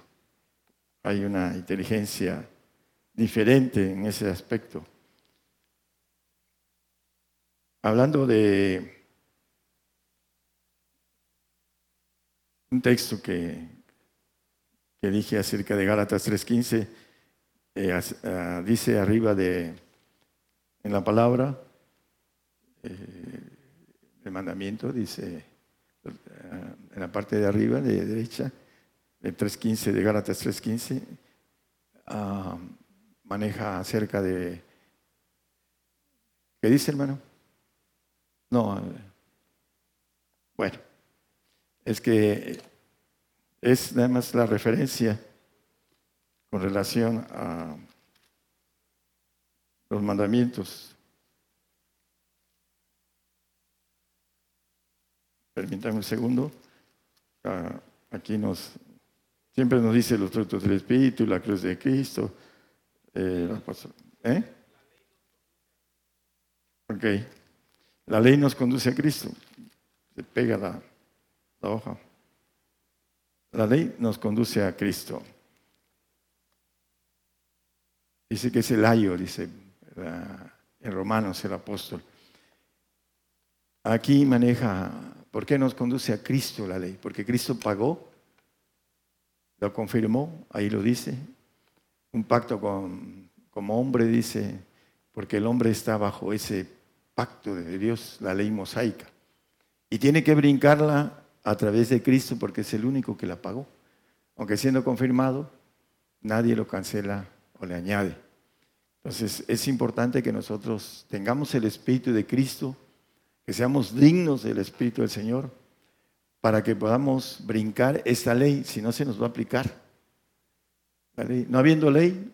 [SPEAKER 4] hay una inteligencia diferente en ese aspecto. Hablando de un texto que, que dije acerca de Gálatas 3.15, eh, ah, dice arriba de, en la palabra, eh, el mandamiento, dice ah, en la parte de arriba, de derecha, el 3.15 de Gálatas 3.15, ah, maneja acerca de... ¿Qué dice, hermano? No, bueno, es que es nada más la referencia con relación a los mandamientos. Permítanme un segundo. Ah, aquí nos siempre nos dice los frutos del Espíritu, la cruz de Cristo. Eh, ¿eh? Ok. La ley nos conduce a Cristo. Se pega la, hoja. La ley nos conduce a Cristo. Dice que es el ayo, dice en Romanos el apóstol. Aquí maneja, ¿por qué nos conduce a Cristo la ley? Porque Cristo pagó, lo confirmó, ahí lo dice, un pacto con, como hombre, dice, porque el hombre está bajo ese pacto de Dios, la ley mosaica. Y tiene que brincarla a través de Cristo porque es el único que la pagó. Aunque siendo confirmado, nadie lo cancela o le añade. Entonces es importante que nosotros tengamos el Espíritu de Cristo, que seamos dignos del Espíritu del Señor, para que podamos brincar esta ley, si no se nos va a aplicar. No habiendo ley,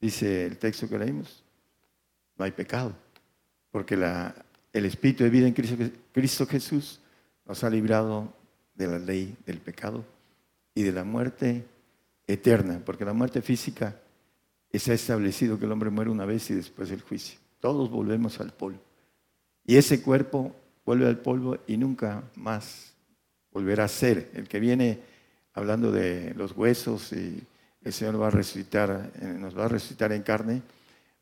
[SPEAKER 4] dice el texto que leímos, no hay pecado porque el Espíritu de vida en Cristo, Jesús nos ha librado de la ley del pecado y de la muerte eterna, porque la muerte física se ha establecido que el hombre muere una vez y después el juicio. Todos volvemos al polvo. Y ese cuerpo vuelve al polvo y nunca más volverá a ser. El que viene hablando de los huesos y el Señor va a resucitar, eh, nos va a resucitar en carne,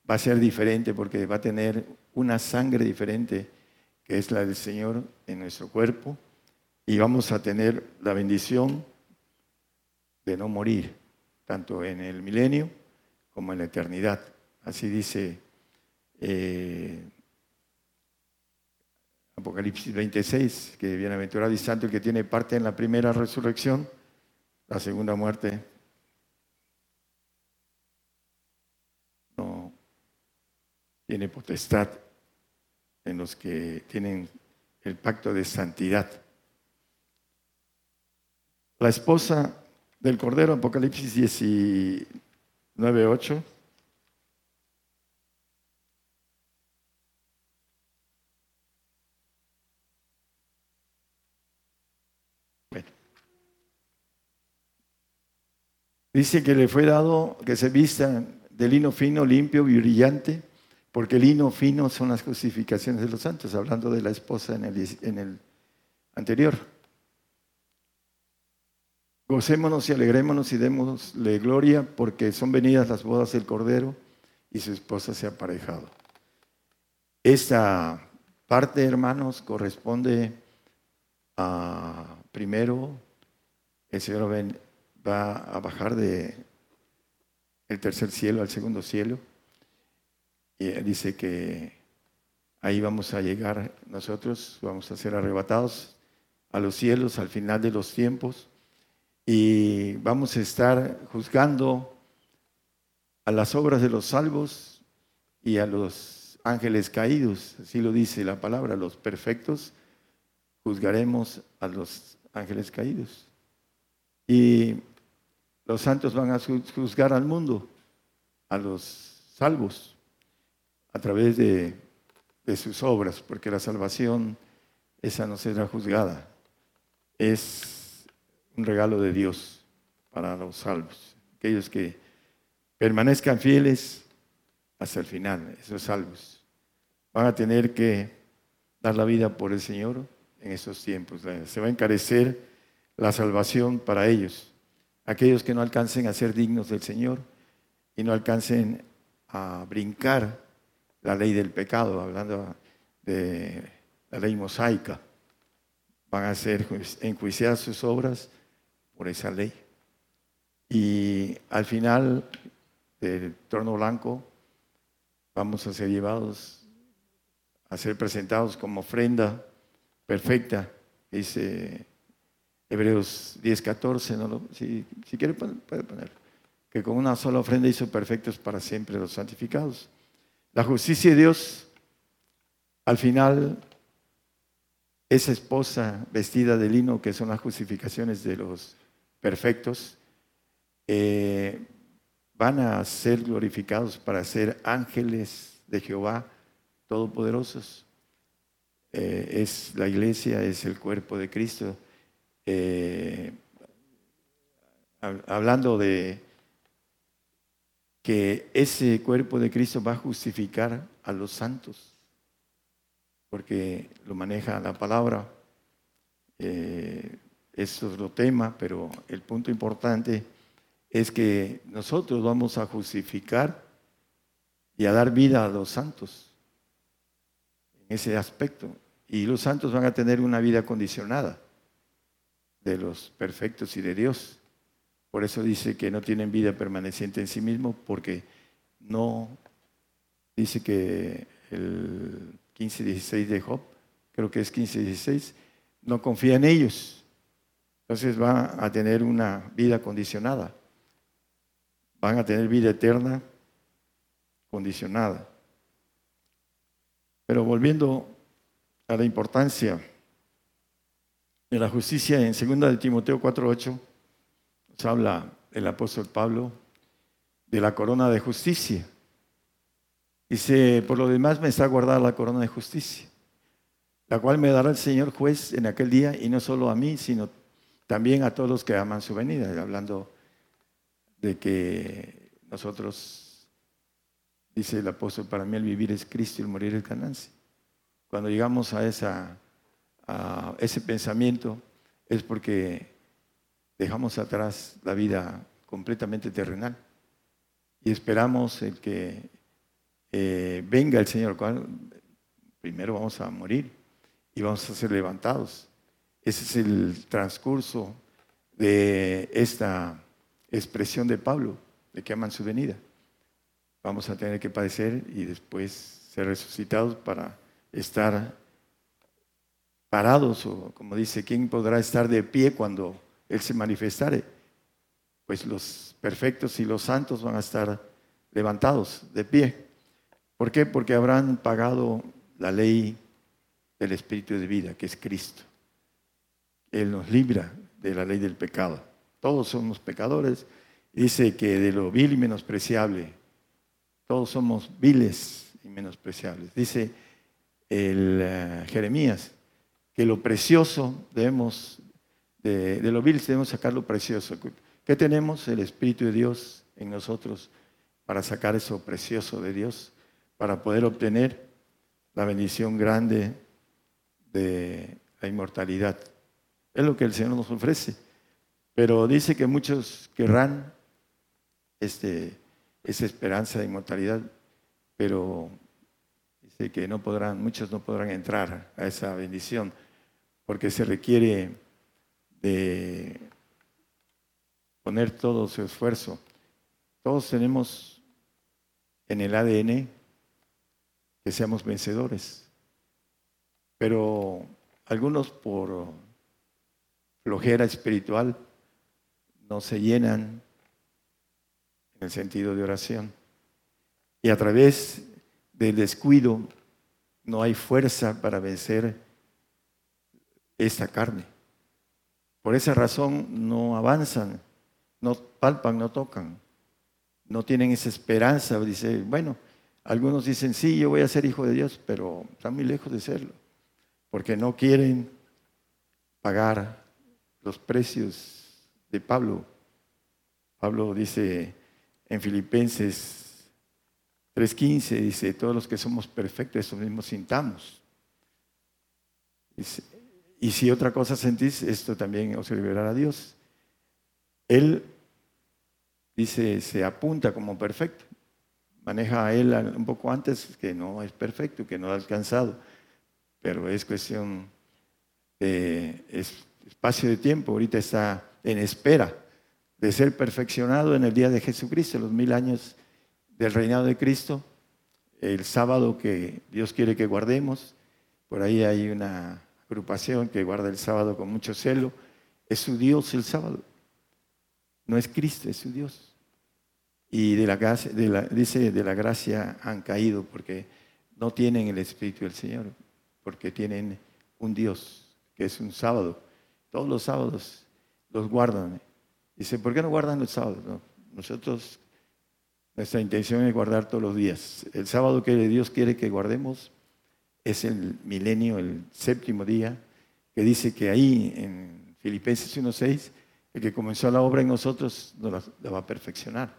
[SPEAKER 4] va a ser diferente porque va a tener una sangre diferente que es la del Señor en nuestro cuerpo y vamos a tener la bendición de no morir, tanto en el milenio como en la eternidad. Así dice eh, Apocalipsis 26, que bienaventurado y santo que tiene parte en la primera resurrección, la segunda muerte no tiene potestad en los que tienen el pacto de santidad. La esposa del Cordero, Apocalipsis 19, 8. Dice que le fue dado que se vista de lino fino, limpio y brillante porque lino fino son las justificaciones de los santos, hablando de la esposa en el, anterior. Gocémonos y alegrémonos y démosle gloria porque son venidas las bodas del Cordero y su esposa se ha aparejado. Esta parte, hermanos, corresponde a, primero, el Señor va a bajar de el tercer cielo al segundo cielo y dice que ahí vamos a llegar nosotros, vamos a ser arrebatados a los cielos al final de los tiempos y vamos a estar juzgando a las obras de los salvos y a los ángeles caídos, así lo dice la palabra, los perfectos, juzgaremos a los ángeles caídos. Y los santos van a juzgar al mundo, a los salvos a través de, sus obras, porque la salvación, esa no será juzgada. Es un regalo de Dios para los salvos, aquellos que permanezcan fieles hasta el final, esos salvos. Van a tener que dar la vida por el Señor en esos tiempos. Se va a encarecer la salvación para ellos. Aquellos que no alcancen a ser dignos del Señor, y no alcancen a brincar la ley del pecado, hablando de la ley mosaica. Van a ser enjuiciadas sus obras por esa ley. Y al final del trono blanco vamos a ser llevados a ser presentados como ofrenda perfecta, dice Hebreos 10, 14, ¿no? si, si quiere puede poner, que con una sola ofrenda hizo perfectos para siempre los santificados. La justicia de Dios, al final, esa esposa vestida de lino, que son las justificaciones de los perfectos, eh, van a ser glorificados para ser ángeles de Jehová todopoderosos. Eh, es la iglesia, es el cuerpo de Cristo. Eh, hablando de que ese cuerpo de Cristo va a justificar a los santos, porque lo maneja la palabra. Eh, eso es lo tema, pero el punto importante es que nosotros vamos a justificar y a dar vida a los santos en ese aspecto. Y los santos van a tener una vida condicionada de los perfectos y de Dios. Por eso dice que no tienen vida permaneciente en sí mismo, porque no, dice que el 15-16 de Job, creo que es 15-16, no confía en ellos. Entonces van a tener una vida condicionada. Van a tener vida eterna condicionada. Pero volviendo a la importancia de la justicia en 2 de Timoteo 4:8 nos habla el apóstol Pablo de la corona de justicia. Dice, por lo demás me está guardada la corona de justicia, la cual me dará el Señor juez en aquel día, y no solo a mí, sino también a todos los que aman su venida, hablando de que nosotros, dice el apóstol, para mí el vivir es Cristo y el morir es ganancia. Cuando llegamos a, esa, a ese pensamiento es porque dejamos atrás la vida completamente terrenal y esperamos el que eh, venga el Señor, cual primero vamos a morir y vamos a ser levantados. Ese es el transcurso de esta expresión de Pablo, de que aman su venida. Vamos a tener que padecer y después ser resucitados para estar parados, o como dice, ¿quién podrá estar de pie cuando Él se manifestare? Pues los perfectos y los santos van a estar levantados de pie. ¿Por qué? Porque habrán pagado la ley del Espíritu de vida, que es Cristo. Él nos libra de la ley del pecado. Todos somos pecadores. Dice que de lo vil y menospreciable, todos somos viles y menospreciables. Dice el eh, Jeremías, que lo precioso debemos, de, lo vil debemos sacar lo precioso. ¿Qué tenemos? El Espíritu de Dios en nosotros para sacar eso precioso de Dios, para poder obtener la bendición grande de la inmortalidad. Es lo que el Señor nos ofrece. Pero dice que muchos querrán este, esa esperanza de inmortalidad, pero que no podrán, muchos no podrán entrar a esa bendición, porque se requiere de poner todo su esfuerzo. Todos tenemos en el ADN que seamos vencedores, pero algunos por flojera espiritual no se llenan en el sentido de oración. Y a través del descuido, no hay fuerza para vencer esta carne. Por esa razón no avanzan, no palpan, no tocan, no tienen esa esperanza. Dice, bueno, algunos dicen, sí, yo voy a ser hijo de Dios, pero están muy lejos de serlo, porque no quieren pagar los precios de Pablo. Pablo dice en Filipenses 3.15 dice, todos los que somos perfectos, eso mismo sintamos. Y si otra cosa sentís, esto también os liberará a Dios. Él dice, se apunta como perfecto. Maneja a él un poco antes que no es perfecto, que no ha alcanzado, pero es cuestión de espacio de tiempo. Ahorita está en espera de ser perfeccionado en el día de Jesucristo, los mil años del reinado de Cristo, el sábado que Dios quiere que guardemos. Por ahí hay una agrupación que guarda el sábado con mucho celo. Es su Dios el sábado. No es Cristo, es su Dios. Y de la, de la, dice, de la gracia han caído porque no tienen el Espíritu del Señor, porque tienen un Dios que es un sábado. Todos los sábados los guardan. Dice, ¿por qué no guardan los sábados? Nosotros, nuestra intención es guardar todos los días. El sábado que Dios quiere que guardemos es el milenio, el séptimo día, que dice que ahí en Filipenses 1.6 el que comenzó la obra en nosotros nos la va a perfeccionar.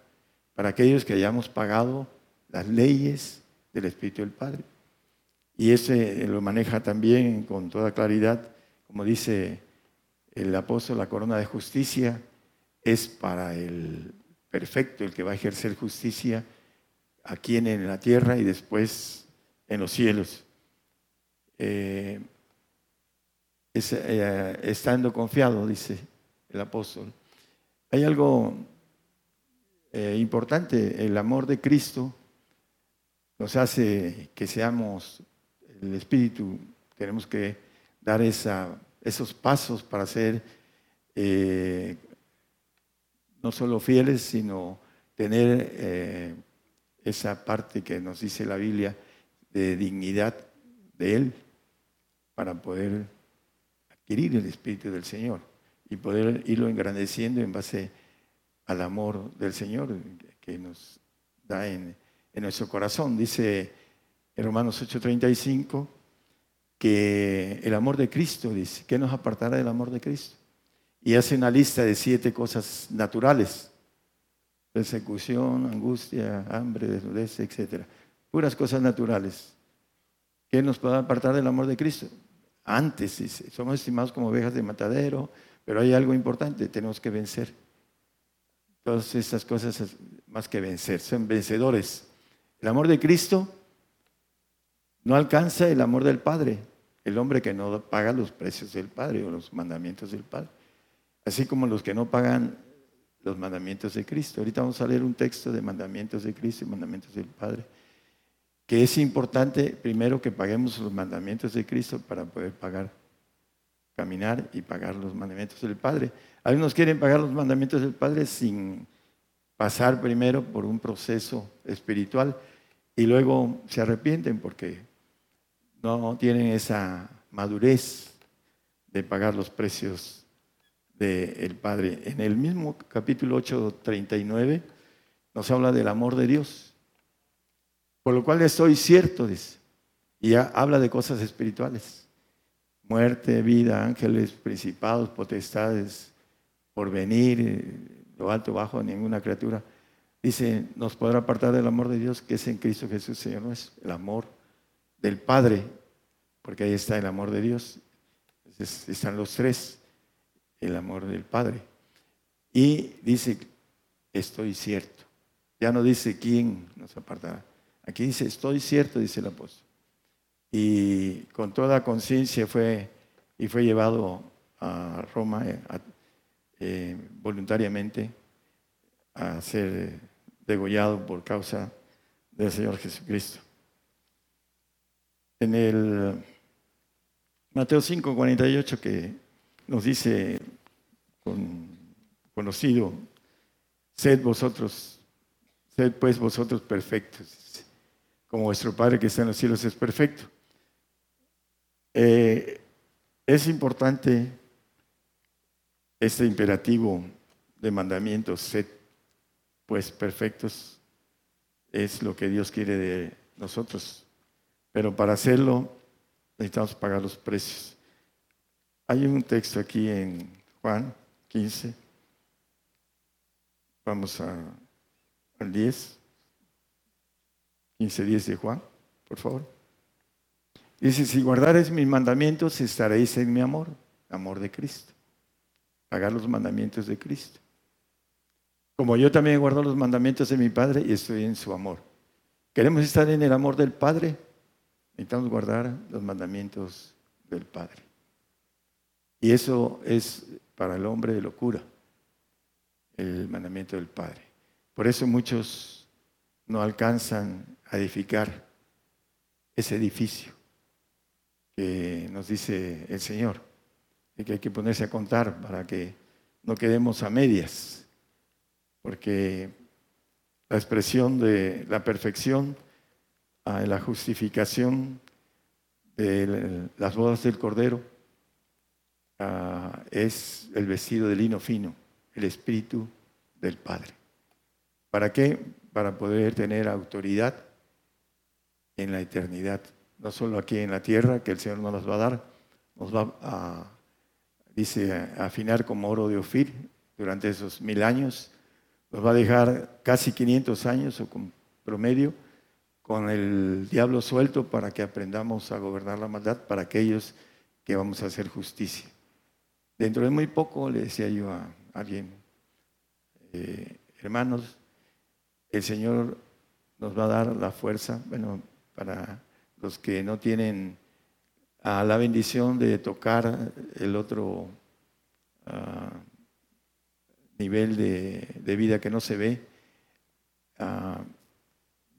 [SPEAKER 4] Para aquellos que hayamos pagado las leyes del Espíritu del Padre. Y ese lo maneja también con toda claridad, como dice el apóstol, la corona de justicia es para el perfecto, el que va a ejercer justicia aquí en la tierra y después en los cielos. Eh, eh, estando confiado, dice el apóstol. Hay algo eh, importante, el amor de Cristo nos hace que seamos el Espíritu, tenemos que dar esa, esos pasos para ser no solo fieles, sino tener esa parte que nos dice la Biblia de dignidad de Él para poder adquirir el Espíritu del Señor y poder irlo engrandeciendo en base al amor del Señor que nos da en, nuestro corazón. Dice en Romanos 8:35 que el amor de Cristo, dice, ¿qué nos apartará del amor de Cristo? Y hace una lista de siete cosas naturales. Persecución, angustia, hambre, desnudez, etc. Puras cosas naturales. ¿Qué nos puede apartar del amor de Cristo? Antes, somos estimados como ovejas de matadero, pero hay algo importante, tenemos que vencer. Todas estas cosas más que vencer, son vencedores. El amor de Cristo no alcanza el amor del Padre, el hombre que no paga los precios del Padre o los mandamientos del Padre, así como los que no pagan los mandamientos de Cristo. Ahorita vamos a leer un texto de mandamientos de Cristo y mandamientos del Padre, que es importante primero que paguemos los mandamientos de Cristo para poder pagar caminar y pagar los mandamientos del Padre. Algunos quieren pagar los mandamientos del Padre sin pasar primero por un proceso espiritual y luego se arrepienten porque no tienen esa madurez de pagar los precios del Padre. En el mismo capítulo 8:39 nos habla del amor de Dios, por lo cual estoy cierto, dice, y habla de cosas espirituales muerte, vida, ángeles, principados, potestades, por venir, lo alto, bajo, ninguna criatura. Dice, nos podrá apartar del amor de Dios que es en Cristo Jesús, Señor es el amor del Padre, porque ahí está el amor de Dios. están los tres, el amor del Padre. Y dice, estoy cierto. Ya no dice quién nos apartará. Aquí dice, estoy cierto, dice el apóstol y con toda conciencia fue y fue llevado a Roma eh, eh, voluntariamente a ser degollado por causa del Señor Jesucristo. En el Mateo 5, 48 que nos dice con conocido, sed vosotros, sed pues vosotros perfectos, como vuestro Padre que está en los cielos es perfecto. Eh, es importante este imperativo de mandamientos, sed pues perfectos, es lo que Dios quiere de nosotros. Pero para hacerlo necesitamos pagar los precios. Hay un texto aquí en Juan 15. Vamos a, al 10. 15, 10 de Juan, por favor. Dice, si guardares mis mandamientos, estaréis en mi amor, amor de Cristo. Pagar los mandamientos de Cristo. Como yo también guardo los mandamientos de mi Padre y estoy en su amor. ¿Queremos estar en el amor del Padre? Necesitamos guardar los mandamientos del Padre. Y eso es para el hombre de locura, el mandamiento del Padre. Por eso muchos no alcanzan a edificar ese edificio que nos dice el Señor, y que hay que ponerse a contar para que no quedemos a medias, porque la expresión de la perfección, a la justificación de las bodas del Cordero, es el vestido de lino fino, el Espíritu del Padre. ¿Para qué? Para poder tener autoridad en la eternidad, no solo aquí en la tierra, que el Señor nos va a dar, nos va a, dice, afinar como oro de Ofir durante esos mil años, nos va a dejar casi 500 años o con promedio con el diablo suelto para que aprendamos a gobernar la maldad para aquellos que vamos a hacer justicia. Dentro de muy poco le decía yo a alguien, eh, hermanos, el Señor nos va a dar la fuerza, bueno, para los que no tienen a la bendición de tocar el otro ah, nivel de, vida que no se ve, ah,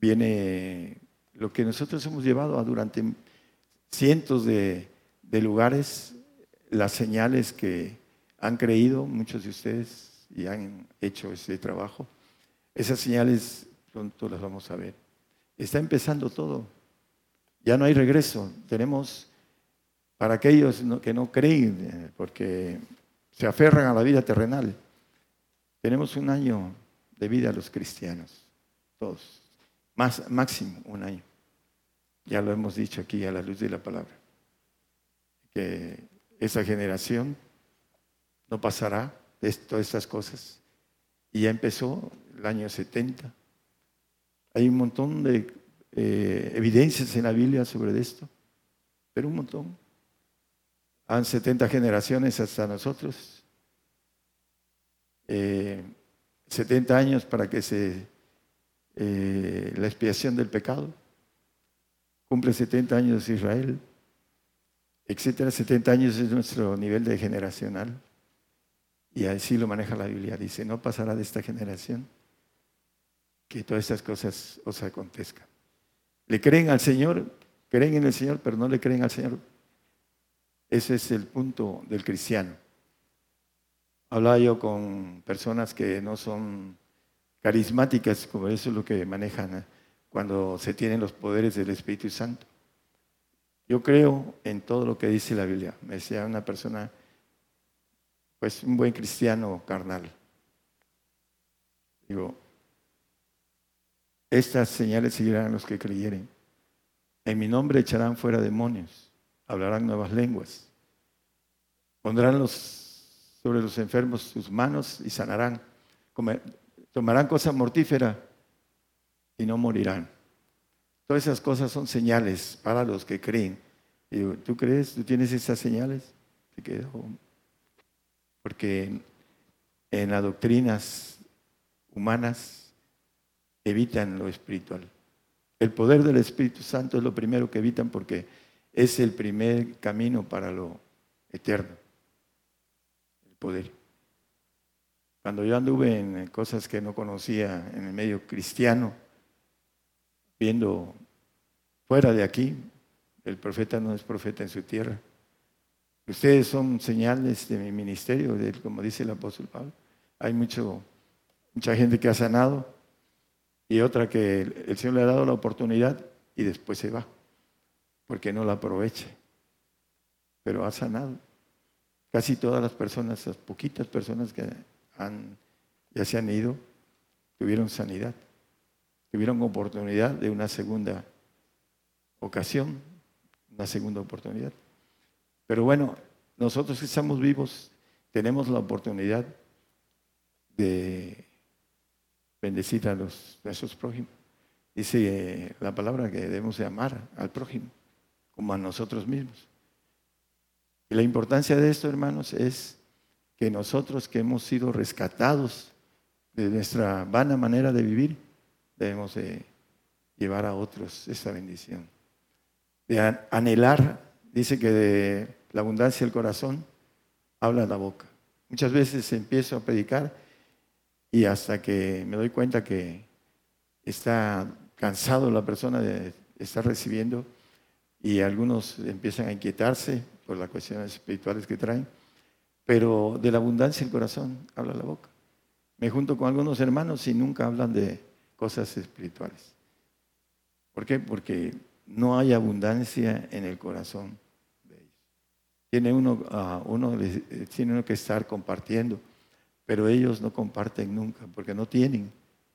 [SPEAKER 4] viene lo que nosotros hemos llevado a durante cientos de, de lugares las señales que han creído muchos de ustedes y han hecho ese trabajo, esas señales pronto las vamos a ver. Está empezando todo. Ya no hay regreso. Tenemos, para aquellos que no creen, eh, porque se aferran a la vida terrenal, tenemos un año de vida los cristianos, todos. Más, máximo un año. Ya lo hemos dicho aquí a la luz de la palabra. Que esa generación no pasará de todas estas cosas. Y ya empezó el año 70. Hay un montón de eh, evidencias en la Biblia sobre esto, pero un montón. Han 70 generaciones hasta nosotros. 70 eh, años para que se eh, la expiación del pecado. Cumple 70 años Israel etcétera, 70 años es nuestro nivel de generacional. Y así lo maneja la Biblia. Dice, no pasará de esta generación que todas estas cosas os acontezcan. Le creen al Señor, creen en el Señor, pero no le creen al Señor. Ese es el punto del cristiano. Hablaba yo con personas que no son carismáticas, como eso es lo que manejan ¿eh? cuando se tienen los poderes del Espíritu Santo. Yo creo en todo lo que dice la Biblia. Me decía una persona, pues un buen cristiano carnal. Digo, estas señales seguirán a los que creyeren. En mi nombre echarán fuera demonios, hablarán nuevas lenguas, pondrán los, sobre los enfermos sus manos y sanarán, tomarán cosas mortíferas y no morirán. Todas esas cosas son señales para los que creen. ¿tú crees? ¿Tú tienes esas señales? Porque en las doctrinas humanas evitan lo espiritual. El poder del Espíritu Santo es lo primero que evitan porque es el primer camino para lo eterno. El poder. Cuando yo anduve en cosas que no conocía en el medio cristiano, viendo fuera de aquí, el profeta no es profeta en su tierra. Ustedes son señales de mi ministerio, como dice el apóstol Pablo. Hay mucho, mucha gente que ha sanado y otra que el Señor le ha dado la oportunidad y después se va, porque no la aproveche. Pero ha sanado. Casi todas las personas, las poquitas personas que han, ya se han ido, tuvieron sanidad tuvieron oportunidad de una segunda ocasión, una segunda oportunidad. Pero bueno, nosotros que estamos vivos tenemos la oportunidad de bendecir a los, nuestros prójimos. Dice eh, la palabra que debemos de amar al prójimo como a nosotros mismos. Y la importancia de esto, hermanos, es que nosotros que hemos sido rescatados de nuestra vana manera de vivir, debemos de llevar a otros esa bendición. De anhelar, dice que de la abundancia del corazón habla la boca. Muchas veces empiezo a predicar y hasta que me doy cuenta que está cansado la persona de estar recibiendo y algunos empiezan a inquietarse por las cuestiones espirituales que traen, pero de la abundancia del corazón habla la boca. Me junto con algunos hermanos y nunca hablan de cosas espirituales. ¿Por qué? Porque no hay abundancia en el corazón de ellos. Tiene uno, ah, uno, eh, tiene uno que estar compartiendo, pero ellos no comparten nunca porque no tienen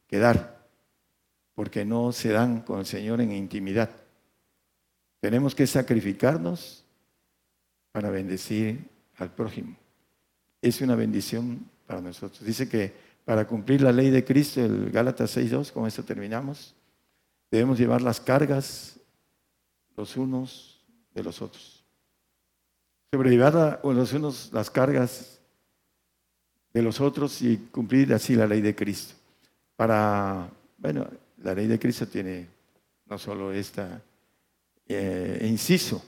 [SPEAKER 4] que dar, porque no se dan con el Señor en intimidad. Tenemos que sacrificarnos para bendecir al prójimo. Es una bendición para nosotros. Dice que para cumplir la ley de Cristo, el Gálatas 6.2, con esto terminamos, debemos llevar las cargas los unos de los otros. Sobrellevar los unos las cargas de los otros y cumplir así la ley de Cristo. Para, bueno, la ley de Cristo tiene no solo esta eh, inciso,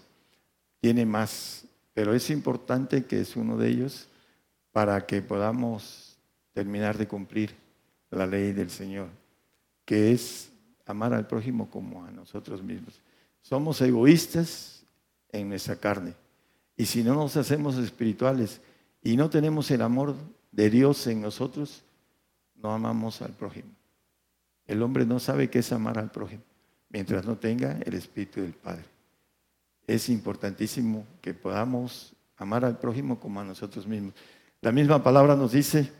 [SPEAKER 4] tiene más, pero es importante que es uno de ellos para que podamos terminar de cumplir la ley del Señor, que es amar al prójimo como a nosotros mismos. Somos egoístas en nuestra carne. Y si no nos hacemos espirituales y no tenemos el amor de Dios en nosotros, no amamos al prójimo. El hombre no sabe qué es amar al prójimo mientras no tenga el Espíritu del Padre. Es importantísimo que podamos amar al prójimo como a nosotros mismos. La misma palabra nos dice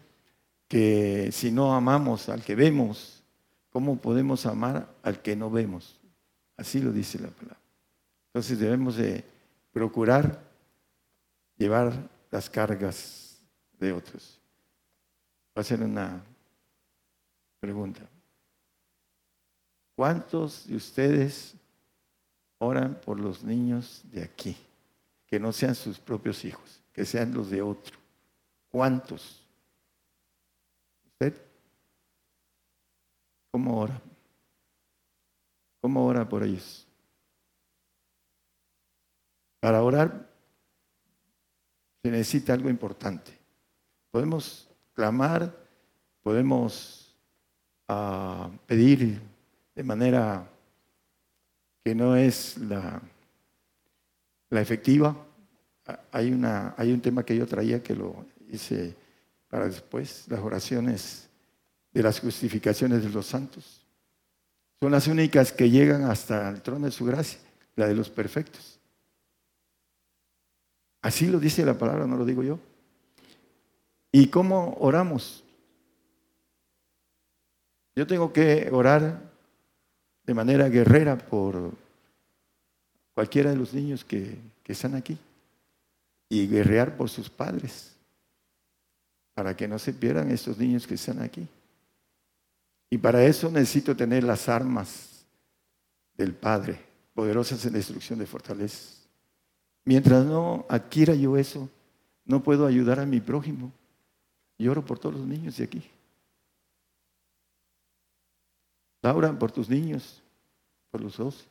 [SPEAKER 4] que si no amamos al que vemos, ¿cómo podemos amar al que no vemos? Así lo dice la palabra. Entonces debemos de procurar llevar las cargas de otros. A ser una pregunta. ¿Cuántos de ustedes oran por los niños de aquí? Que no sean sus propios hijos, que sean los de otro. ¿Cuántos? ¿Usted? ¿Cómo ora? ¿Cómo ora por ellos? Para orar se necesita algo importante. Podemos clamar, podemos ah, pedir de manera que no es la, la efectiva. Hay, una, hay un tema que yo traía que lo hice para después, las oraciones de las justificaciones de los santos. Son las únicas que llegan hasta el trono de su gracia, la de los perfectos. Así lo dice la palabra, no lo digo yo. ¿Y cómo oramos? Yo tengo que orar de manera guerrera por cualquiera de los niños que, están aquí y guerrear por sus padres para que no se pierdan estos niños que están aquí. Y para eso necesito tener las armas del Padre, poderosas en destrucción de fortalezas. Mientras no adquiera yo eso, no puedo ayudar a mi prójimo. Lloro por todos los niños de aquí. Laura, por tus niños, por los dos.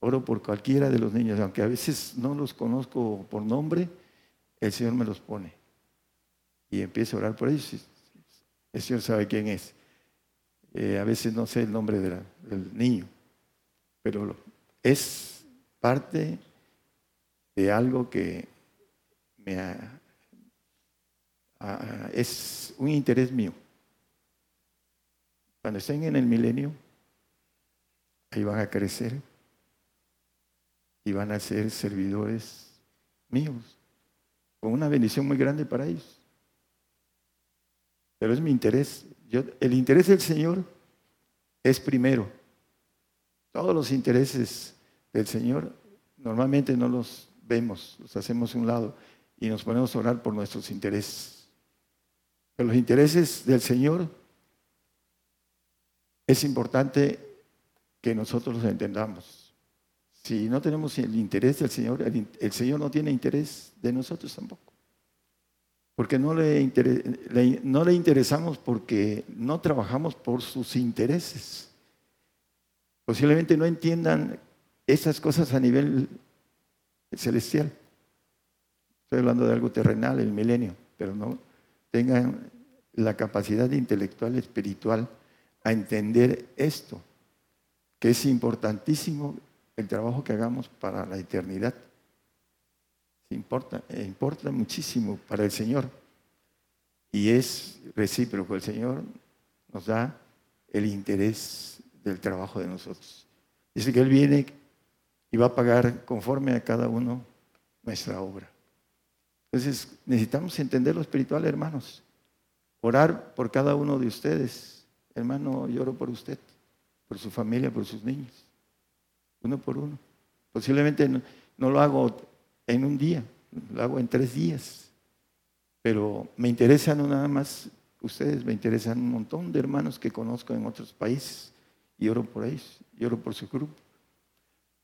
[SPEAKER 4] Oro por cualquiera de los niños, aunque a veces no los conozco por nombre, el Señor me los pone. Y empiezo a orar por ellos. El Señor sabe quién es. Eh, a veces no sé el nombre del niño, pero es parte de algo que me es un interés mío. Cuando estén en el milenio, ahí van a crecer y van a ser servidores míos, con una bendición muy grande para ellos. Pero es mi interés. Yo, el interés del Señor es primero. Todos los intereses del Señor normalmente no los vemos, los hacemos a un lado y nos ponemos a orar por nuestros intereses. Los intereses del Señor es importante que nosotros los entendamos. Si no tenemos el interés del Señor, el, Señor no tiene interés de nosotros tampoco. Porque no le, no le interesamos porque no trabajamos por sus intereses. Posiblemente no entiendan esas cosas a nivel celestial. Estoy hablando de algo terrenal, el milenio, pero no tengan la capacidad intelectual, espiritual, a entender esto, que es importantísimo el trabajo que hagamos para la eternidad. Importa, eh, importa muchísimo para el Señor. Y es recíproco. El Señor nos da el interés del trabajo de nosotros. Dice que Él viene y va a pagar conforme a cada uno nuestra obra. Entonces necesitamos entender lo espiritual, hermanos. Orar por cada uno de ustedes. Hermano, lloro por usted, por su familia, por sus niños. Uno por uno. Posiblemente no, lo hago en un día, lo hago en tres días. Pero me interesan no nada más ustedes, me interesan un montón de hermanos que conozco en otros países y oro por ellos, y oro por su grupo.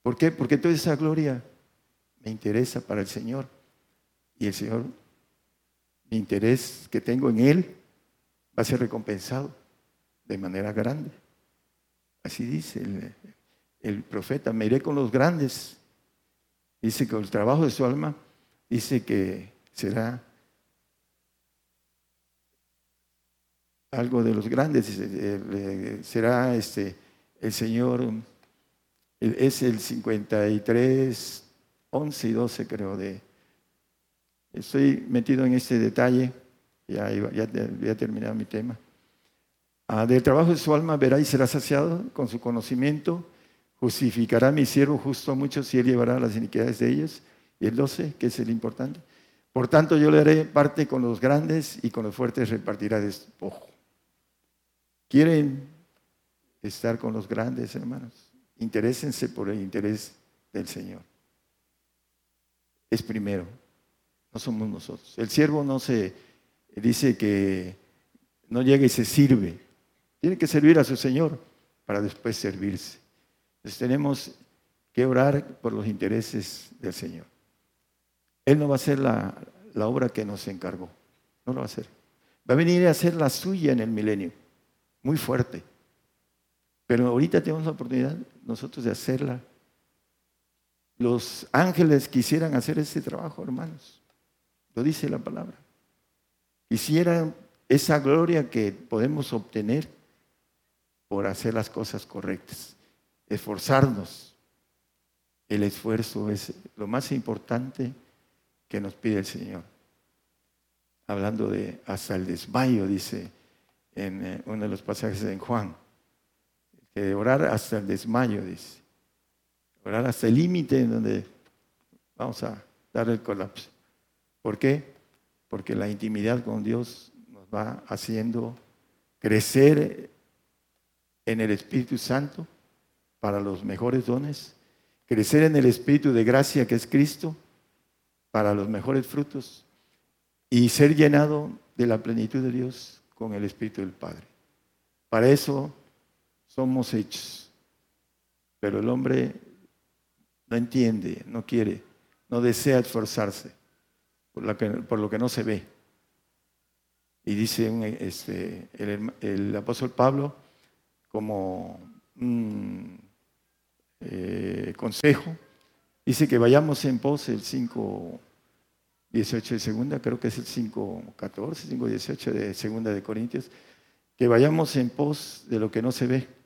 [SPEAKER 4] ¿Por qué? Porque toda esa gloria me interesa para el Señor. Y el Señor, mi interés que tengo en Él va a ser recompensado de manera grande. Así dice el, profeta, me iré con los grandes. Dice que el trabajo de su alma, dice que será algo de los grandes, será este el Señor, es el 53, 11 y 12 creo de... Estoy metido en este detalle, ya, ya voy a terminar mi tema. Ah, del trabajo de su alma verá y será saciado con su conocimiento, justificará mi siervo justo a muchos y él llevará las iniquidades de ellos. Y el 12, que es el importante. Por tanto, yo le haré parte con los grandes y con los fuertes repartirá despojo. ¿Quieren estar con los grandes, hermanos. Interésense por el interés del Señor. Es primero, no somos nosotros. El siervo no se dice que no llega y se sirve. Tiene que servir a su Señor para después servirse. Entonces tenemos que orar por los intereses del Señor. Él no va a hacer la, la obra que nos encargó. No lo va a hacer. Va a venir a hacer la suya en el milenio. Muy fuerte. Pero ahorita tenemos la oportunidad nosotros de hacerla. Los ángeles quisieran hacer ese trabajo, hermanos. Lo dice la palabra. Quisieran esa gloria que podemos obtener por hacer las cosas correctas. Esforzarnos. El esfuerzo es lo más importante que nos pide el Señor. Hablando de hasta el desmayo, dice en eh, uno de los pasajes en Juan orar hasta el desmayo, dice. Orar hasta el límite en donde vamos a dar el colapso. ¿Por qué? Porque la intimidad con Dios nos va haciendo crecer en el Espíritu Santo para los mejores dones, crecer en el Espíritu de gracia que es Cristo para los mejores frutos y ser llenado de la plenitud de Dios con el Espíritu del Padre. Para eso somos hechos. Pero el hombre no entiende, no quiere, no desea esforzarse por lo que, no se ve. Y dice este, el, apóstol Pablo como un eh, consejo, dice que vayamos en pos el 5, 18 de segunda, creo que es el 5, 14, 5, 18 de segunda de Corintios, que vayamos en pos de lo que no se ve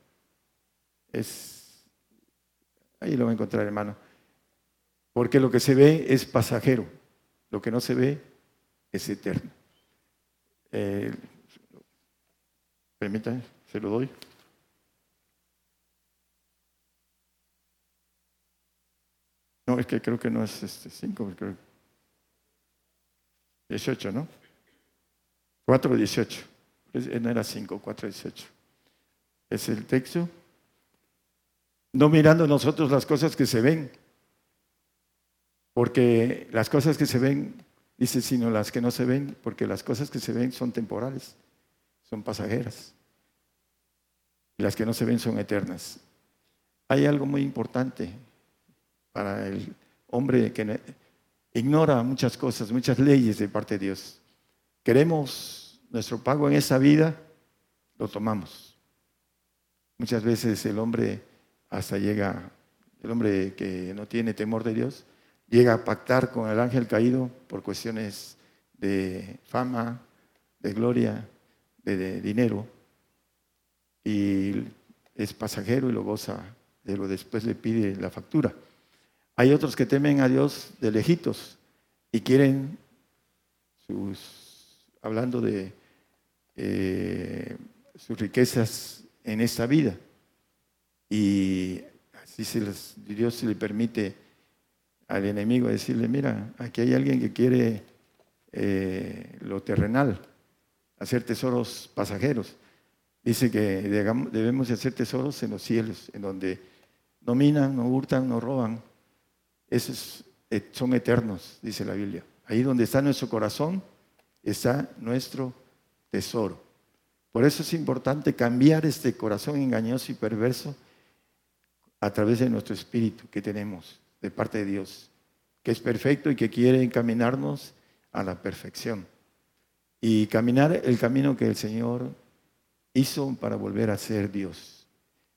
[SPEAKER 4] es, ahí lo va a encontrar, hermano. Porque lo que se ve es pasajero, lo que no se ve es eterno. Eh, permítanme, se lo doy. No, es que creo que no es este 5, creo. 18, ¿no? 4, 18. No era 5, 4, 18. Es el texto no mirando nosotros las cosas que se ven, porque las cosas que se ven, dice, sino las que no se ven, porque las cosas que se ven son temporales, son pasajeras, y las que no se ven son eternas. Hay algo muy importante para el hombre que ignora muchas cosas, muchas leyes de parte de Dios. queremos nuestro pago en esa vida, lo tomamos. Muchas veces el hombre hasta llega, el hombre que no tiene temor de Dios, llega a pactar con el ángel caído por cuestiones de fama, de gloria, de, dinero, y es pasajero y lo goza, pero después le pide la factura. Hay otros que temen a Dios de lejitos y quieren sus, hablando de eh, sus riquezas en esta vida. Y así Dios se le permite al enemigo decirle, mira, aquí hay alguien que quiere eh, lo terrenal, hacer tesoros pasajeros. Dice que debemos hacer tesoros en los cielos, en donde no minan, no hurtan, no roban. Esos eh, son eternos, dice la Biblia. Ahí donde está nuestro corazón, está nuestro tesoro. Por eso es importante cambiar este corazón engañoso y perverso a través de nuestro espíritu que tenemos de parte de Dios, que es perfecto y que quiere encaminarnos a la perfección. Y caminar el camino que el Señor hizo para volver a ser Dios.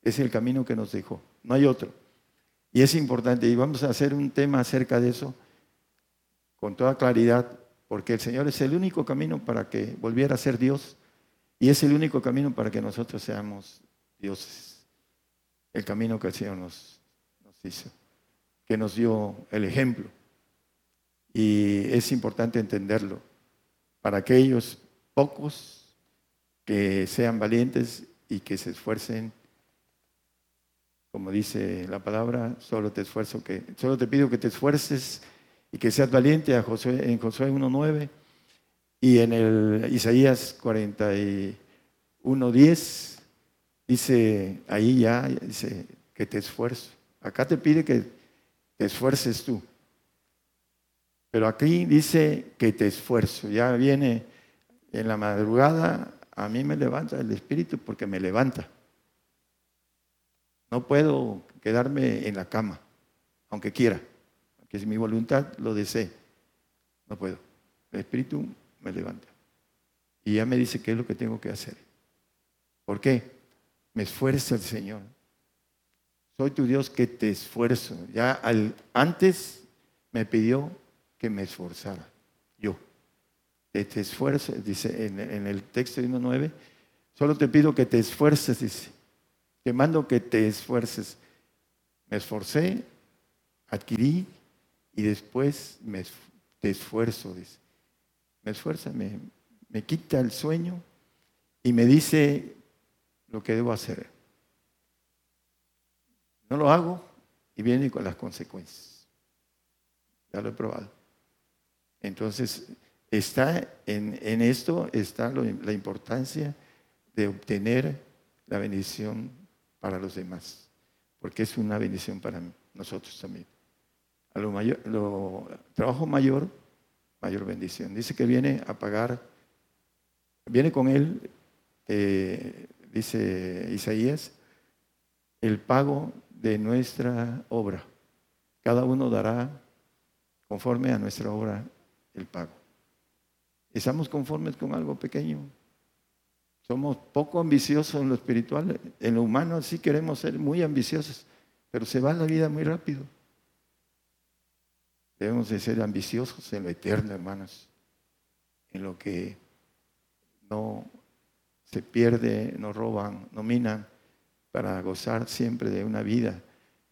[SPEAKER 4] Es el camino que nos dejó, no hay otro. Y es importante, y vamos a hacer un tema acerca de eso con toda claridad, porque el Señor es el único camino para que volviera a ser Dios y es el único camino para que nosotros seamos dioses. El camino que el Señor nos, nos hizo, que nos dio el ejemplo. Y es importante entenderlo para aquellos pocos que sean valientes y que se esfuercen. Como dice la palabra, solo te esfuerzo que, solo te pido que te esfuerces y que seas valiente a Josué, en Josué 1.9 y en el Isaías 41.10 dice, ahí ya dice que te esfuerzo. Acá te pide que te esfuerces tú. Pero aquí dice que te esfuerzo. Ya viene en la madrugada, a mí me levanta el Espíritu porque me levanta. No puedo quedarme en la cama, aunque quiera que si mi voluntad lo desee, no puedo. El Espíritu me levanta. Y ya me dice qué es lo que tengo que hacer. ¿Por qué? Me esfuerza el Señor. Soy tu Dios que te esfuerzo. Ya al, antes me pidió que me esforzara. Yo. Te, te esfuerzo, dice en, en el texto 1.9, solo te pido que te esfuerces, dice. Te mando que te esfuerces. Me esforcé, adquirí y después me te esfuerzo, dice. Me esfuerza, me, me quita el sueño y me dice lo que debo hacer. No lo hago y viene con las consecuencias. Ya lo he probado. Entonces, está en, en esto está la importancia de obtener la bendición para los demás, porque es una bendición para nosotros también lo trabajo mayor, mayor bendición. Dice que viene a pagar, viene con él, eh, dice Isaías, el pago de nuestra obra. Cada uno dará conforme a nuestra obra el pago. Estamos conformes con algo pequeño. Somos poco ambiciosos en lo espiritual. En lo humano sí queremos ser muy ambiciosos, pero se va la vida muy rápido. Debemos de ser ambiciosos en lo eterno, hermanos, en lo que no se pierde, no roban, no minan, para gozar siempre de una vida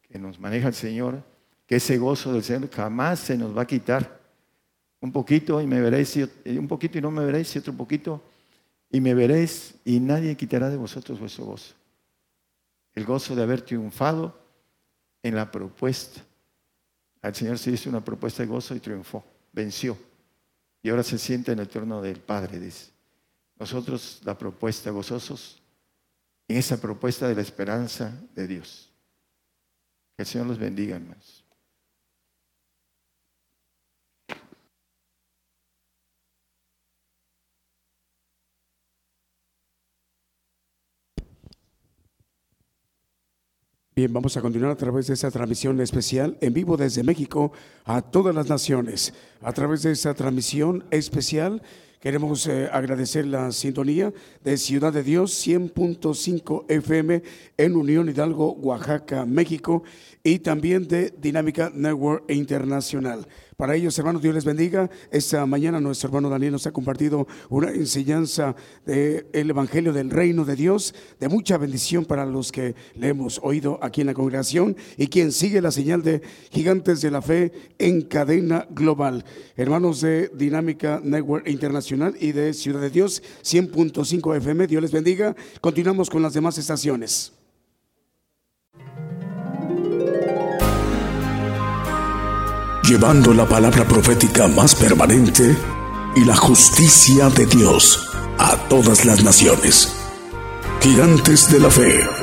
[SPEAKER 4] que nos maneja el Señor, que ese gozo del Señor jamás se nos va a quitar. Un poquito y me veréis, un poquito y no me veréis, y otro poquito y me veréis, y nadie quitará de vosotros vuestro gozo. El gozo de haber triunfado en la propuesta al Señor se hizo una propuesta de gozo y triunfó, venció. Y ahora se siente en el trono del Padre, dice. Nosotros la propuesta gozosos en esa propuesta de la esperanza de Dios. Que el Señor los bendiga, hermanos.
[SPEAKER 1] Bien, vamos a continuar a través de esta transmisión especial en vivo desde México a todas las naciones. A través de esta transmisión especial Queremos eh, agradecer la sintonía de Ciudad de Dios 100.5 FM en Unión Hidalgo, Oaxaca, México y también de Dinámica Network Internacional. Para ellos, hermanos, Dios les bendiga. Esta mañana nuestro hermano Daniel nos ha compartido una enseñanza del Evangelio del Reino de Dios, de mucha bendición para los que le hemos oído aquí en la congregación y quien sigue la señal de Gigantes de la Fe en cadena global. Hermanos de Dinámica Network Internacional y de Ciudad de Dios, 100.5 FM, Dios les bendiga. Continuamos con las demás estaciones.
[SPEAKER 5] llevando la palabra profética más permanente y la justicia de Dios a todas las naciones. Gigantes de la fe.